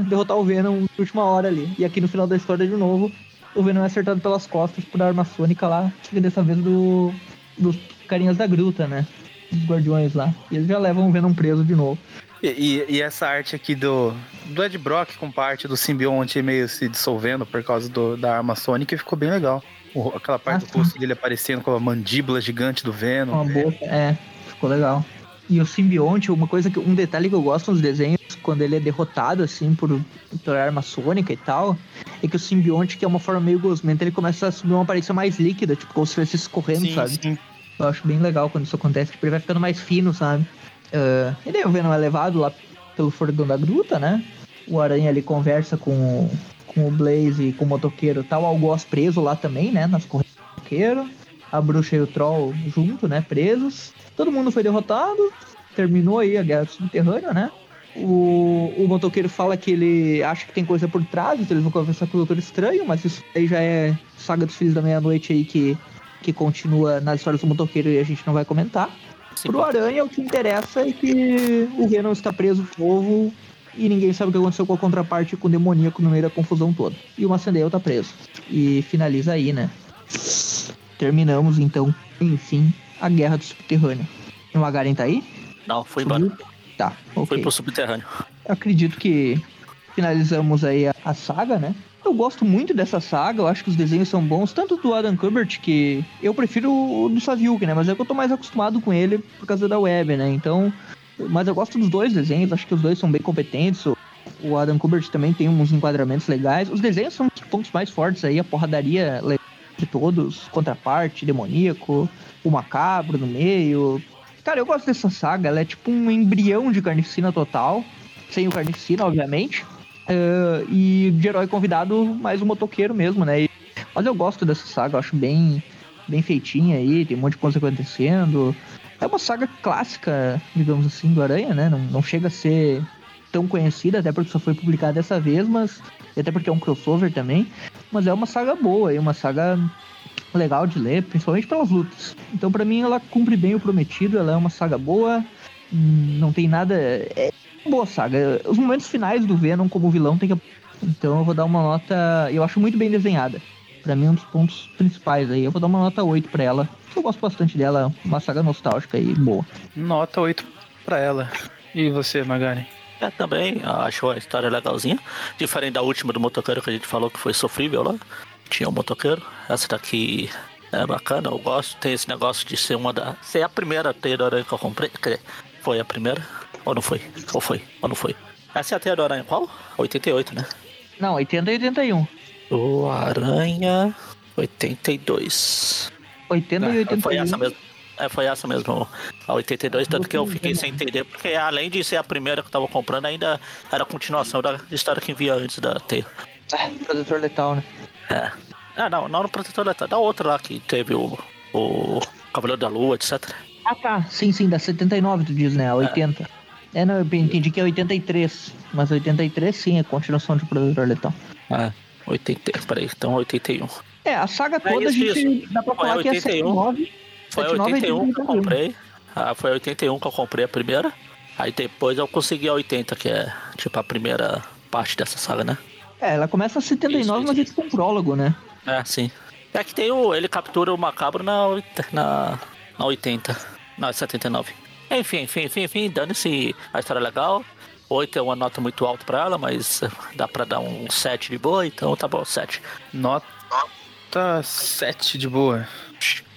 derrotar o Venom na última hora ali. E aqui no final da história, de novo, o Venom é acertado pelas costas por arma sônica lá. E dessa vez do, dos carinhas da gruta, né? Dos guardiões lá. E eles já levam o Venom preso de novo. E, e- e essa arte aqui do, do Ed Brock com parte do simbionte meio se dissolvendo por causa do- da arma sônica ficou bem legal. O- aquela parte Ah, do sim. rosto dele aparecendo com a mandíbula gigante do Venom. Uma boca, é, ficou legal. E o simbionte, uma coisa que. Um detalhe que eu gosto nos desenhos, quando ele é derrotado, assim, por, por arma sônica e tal, é que o simbionte, que é uma forma meio gosmenta, ele começa a assumir uma aparência mais líquida, tipo, como se estivesse escorrendo, sim, sabe? sim. Eu acho bem legal quando isso acontece, tipo, ele vai ficando mais fino, sabe? Ah, e daí o Venom é levado lá pelo furgão da gruta, né? O Aranha ali conversa com, com o Blaze e com o motoqueiro tal. O Algoz preso lá também, né? Nas correntes do motoqueiro. A bruxa e o Troll junto, né? Presos. Todo mundo foi derrotado. Terminou aí a guerra subterrânea, né? O, o motoqueiro fala que ele acha que tem coisa por trás, então eles vão conversar com o Doutor Estranho, mas isso aí já é saga dos Filhos da Meia-Noite aí que, que continua nas histórias do motoqueiro e a gente não vai comentar. Sim, Pro Aranha, o que interessa é que o Venom está preso de novo e ninguém sabe o que aconteceu com a contraparte com o demoníaco no meio da confusão toda. E o Macendale tá preso. E finaliza aí, né? Terminamos então, enfim, a Guerra do Subterrâneo. O Magaren tá aí? Não, foi embora. Tá, Foi ok. pro subterrâneo. Acredito que finalizamos aí a, a saga, né? Eu gosto muito dessa saga, eu acho que os desenhos são bons, tanto do Adam Kubert, que eu prefiro o do Saviuk, né? Mas é que eu tô mais acostumado com ele por causa da web, né? Então, mas eu gosto dos dois desenhos, acho que os dois são bem competentes. O- Adam Kubert também tem uns enquadramentos legais. Os desenhos são os pontos mais fortes aí, a porradaria de todos, contraparte, demoníaco, o macabro no meio. Cara, eu gosto dessa saga, ela é tipo um embrião de carnificina total, sem o carnificina, obviamente. Ah, e de herói convidado, mais um motoqueiro mesmo, né? E- mas eu gosto dessa saga, eu acho bem, bem feitinha aí, tem um monte de coisa acontecendo. É uma saga clássica, digamos assim, do Aranha, né? Não, não chega a ser tão conhecida, até porque só foi publicada dessa vez, mas. E até porque é um crossover também. Mas é uma saga boa, é uma saga legal de ler, principalmente pelas lutas. Então, pra mim, ela cumpre bem o prometido, ela é uma saga boa, hum, não tem nada. É boa saga. Os momentos finais do Venom como vilão tem que. Então, eu vou dar uma nota. Eu acho muito bem desenhada. Pra mim, é um dos pontos principais aí. Eu vou dar uma nota 8 pra ela. Eu gosto bastante dela, uma saga nostálgica e boa. Nota 8 pra ela. E você, Magari? É, também achou a história legalzinha. Diferente da última do motoqueiro que a gente falou que foi sofrível lá. Tinha um motoqueiro. Essa daqui é bacana, eu gosto. Tem esse negócio de ser uma da. Ser a primeira teia do aranha que eu comprei. Quer dizer, foi a primeira? Ou não foi? Ou foi? Ou não foi? Essa é a teia do aranha qual? 88, né? Não, 80 e 81. O Aranha 82. 80 e É, 81. foi essa mesmo. É, foi essa mesmo, a 82, tanto que eu fiquei sem entender, porque além de ser a primeira que eu tava comprando, ainda era a continuação da história que via antes da teia. É, Protetor letal, né? É. Ah, não, não no Protetor Letal, da outra lá que teve o, o Cavaleiro da Lua, etc. Ah, tá. Sim, sim, da 79 tu diz, né? A 80. É, não, eu entendi que é 83. Mas 83 sim, é continuação de Protetor letal. É, 80, peraí, então 81. É, a saga É toda a isso, gente dá pra Foi falar que é 81. 79. Foi a 79 e 81 que eu 81. comprei. Ah, foi a 81 que eu comprei a primeira. Aí depois eu consegui a 80, que é tipo a primeira parte dessa saga, né? É, ela começa a 79, Isso, mas é tipo um prólogo, né? É, sim. É que tem o. Ele captura o macabro na, na, na 80. Não, é 79. Enfim, enfim, enfim, enfim, dane-se a história é legal. 8 é uma nota muito alta pra ela, mas dá pra dar um 7 de boa, então tá bom, 7. Nota 7 de boa.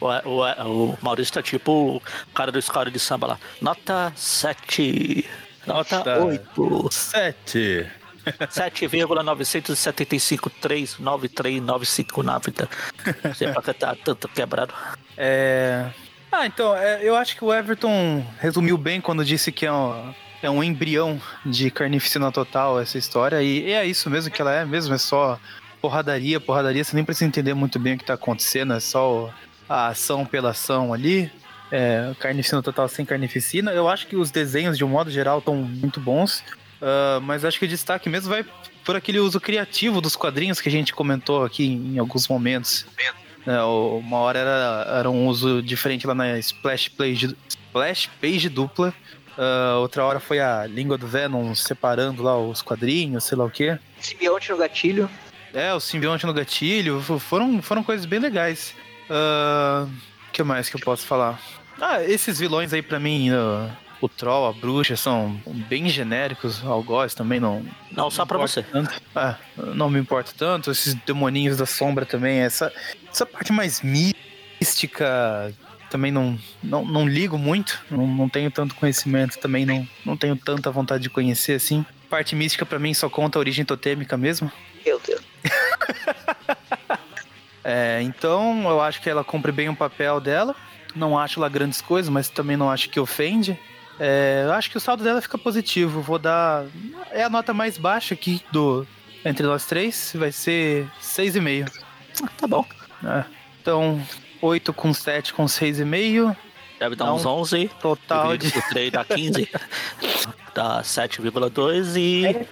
O, o, o Maurício tá tipo o cara do escola de samba lá. Nota 7. Nota Nota 8. 7. 7,975393959. Sei pra que tá tanto quebrado. É... Ah, então, é, eu acho que o Everton resumiu bem quando disse que é um, é um embrião de carnificina total essa história. E é isso mesmo que ela é mesmo, é só porradaria, porradaria. Você nem precisa entender muito bem o que tá acontecendo, é só a ação pela ação ali. É, carnificina total sem carnificina. Eu acho que os desenhos, de um modo geral, estão muito bons. Ah, mas acho que o destaque mesmo vai por aquele uso criativo dos quadrinhos que a gente comentou aqui em alguns momentos. É, o- uma hora era, era um uso diferente lá na Splash Page, Splash Page dupla. Ah, outra hora foi a língua do Venom separando lá os quadrinhos, sei lá o quê. Simbionte no gatilho. É, o simbionte no gatilho. Foram, foram coisas bem legais. O que mais que eu posso falar? Ah, esses vilões aí pra mim, ah, o Troll, a Bruxa, são bem genéricos. O Algoz também não. Não, só pra importa você. Tanto. Ah, não me importa tanto. Esses demoninhos da sombra também. Essa, essa parte mais mística também não, não, não ligo muito. Não, não tenho tanto conhecimento. Também não, não tenho tanta vontade de conhecer assim. Parte mística pra mim só conta a origem totêmica mesmo. Meu Deus. É, então eu acho que ela cumpre bem o papel dela. Não acho lá grandes coisas, mas também não acho que ofende. É, eu acho que o saldo dela fica positivo. Vou dar. É a nota mais baixa aqui do entre nós três. Vai ser 6,5. Ah, Tá bom. né? Então, 8 com 7 com 6,5. Deve dar uns 11. Total de. Dividido por 3 dá 15. dá 7,2 e,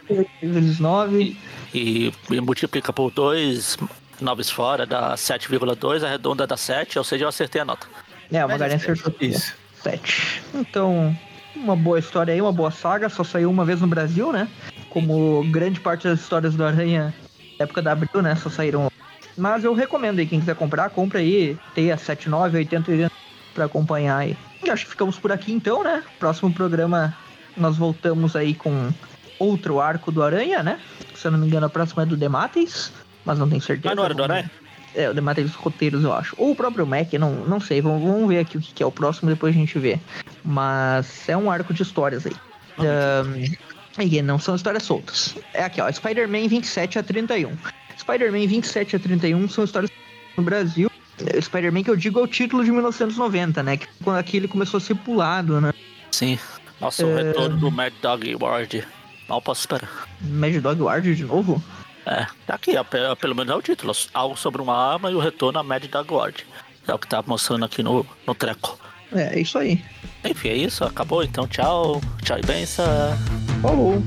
Vezes 9. e, e multiplica por 2. 9 fora dá 7,2. Arredonda dá 7. Ou seja, eu acertei a nota. É, o Magarinha acertou. Isso. 7. Então, uma boa história aí, uma boa saga. Só saiu uma vez no Brasil, né? Como grande parte das histórias do Aranha, época da Abril, né? Só saíram. Mas eu recomendo aí, quem quiser comprar, compra aí. Tem a 79, 80 e 80 pra acompanhar aí. E acho que ficamos por aqui então, né? Próximo programa nós voltamos aí com outro arco do Aranha, né? Se eu não me engano, a próxima é do Demates. mas não tenho certeza. Mas não era do Aranha? É, o The Matrix Roteiros, eu acho. Ou o próprio Mac, não, não sei. Vamos, vamos ver aqui o que, que é o próximo, depois a gente vê. Mas é um arco de histórias aí. Um, e não são histórias soltas. É aqui, ó. Spider-Man 27 a 31. Spider-Man 27 a 31 são histórias no Brasil. É, Spider-Man que eu digo é o título de 1990, né? Que quando aqui ele começou a ser pulado, né? Sim. Nossa, o É. retorno do Mad Dog Ward. Mal posso esperar. Mad Dog Ward de novo? É, tá aqui, pelo menos é o título. Algo sobre uma arma e o retorno a Mad Dog Ward. É o que tá mostrando aqui no, no treco. É, é isso aí. Enfim, é isso. Acabou, então tchau. Tchau e benção. Falou.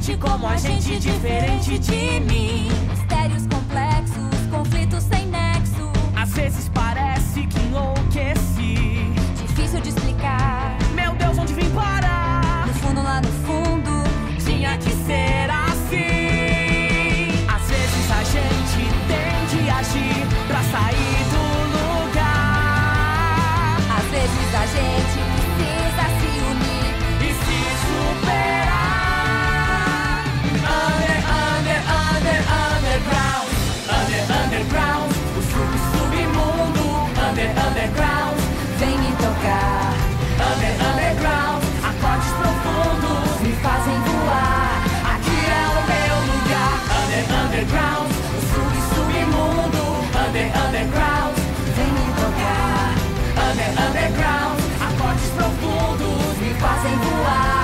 gente como a gente diferente de mim. Mistérios complexos, conflitos sem nexo. Às vezes parece que enlouqueci. Difícil de explicar. tocar. Under, underground, acordes profundos me fazem voar. Aqui é o meu lugar. Under, underground, o sub, submundo. Under, underground, vem me tocar. Under, underground, acordes profundos me fazem voar.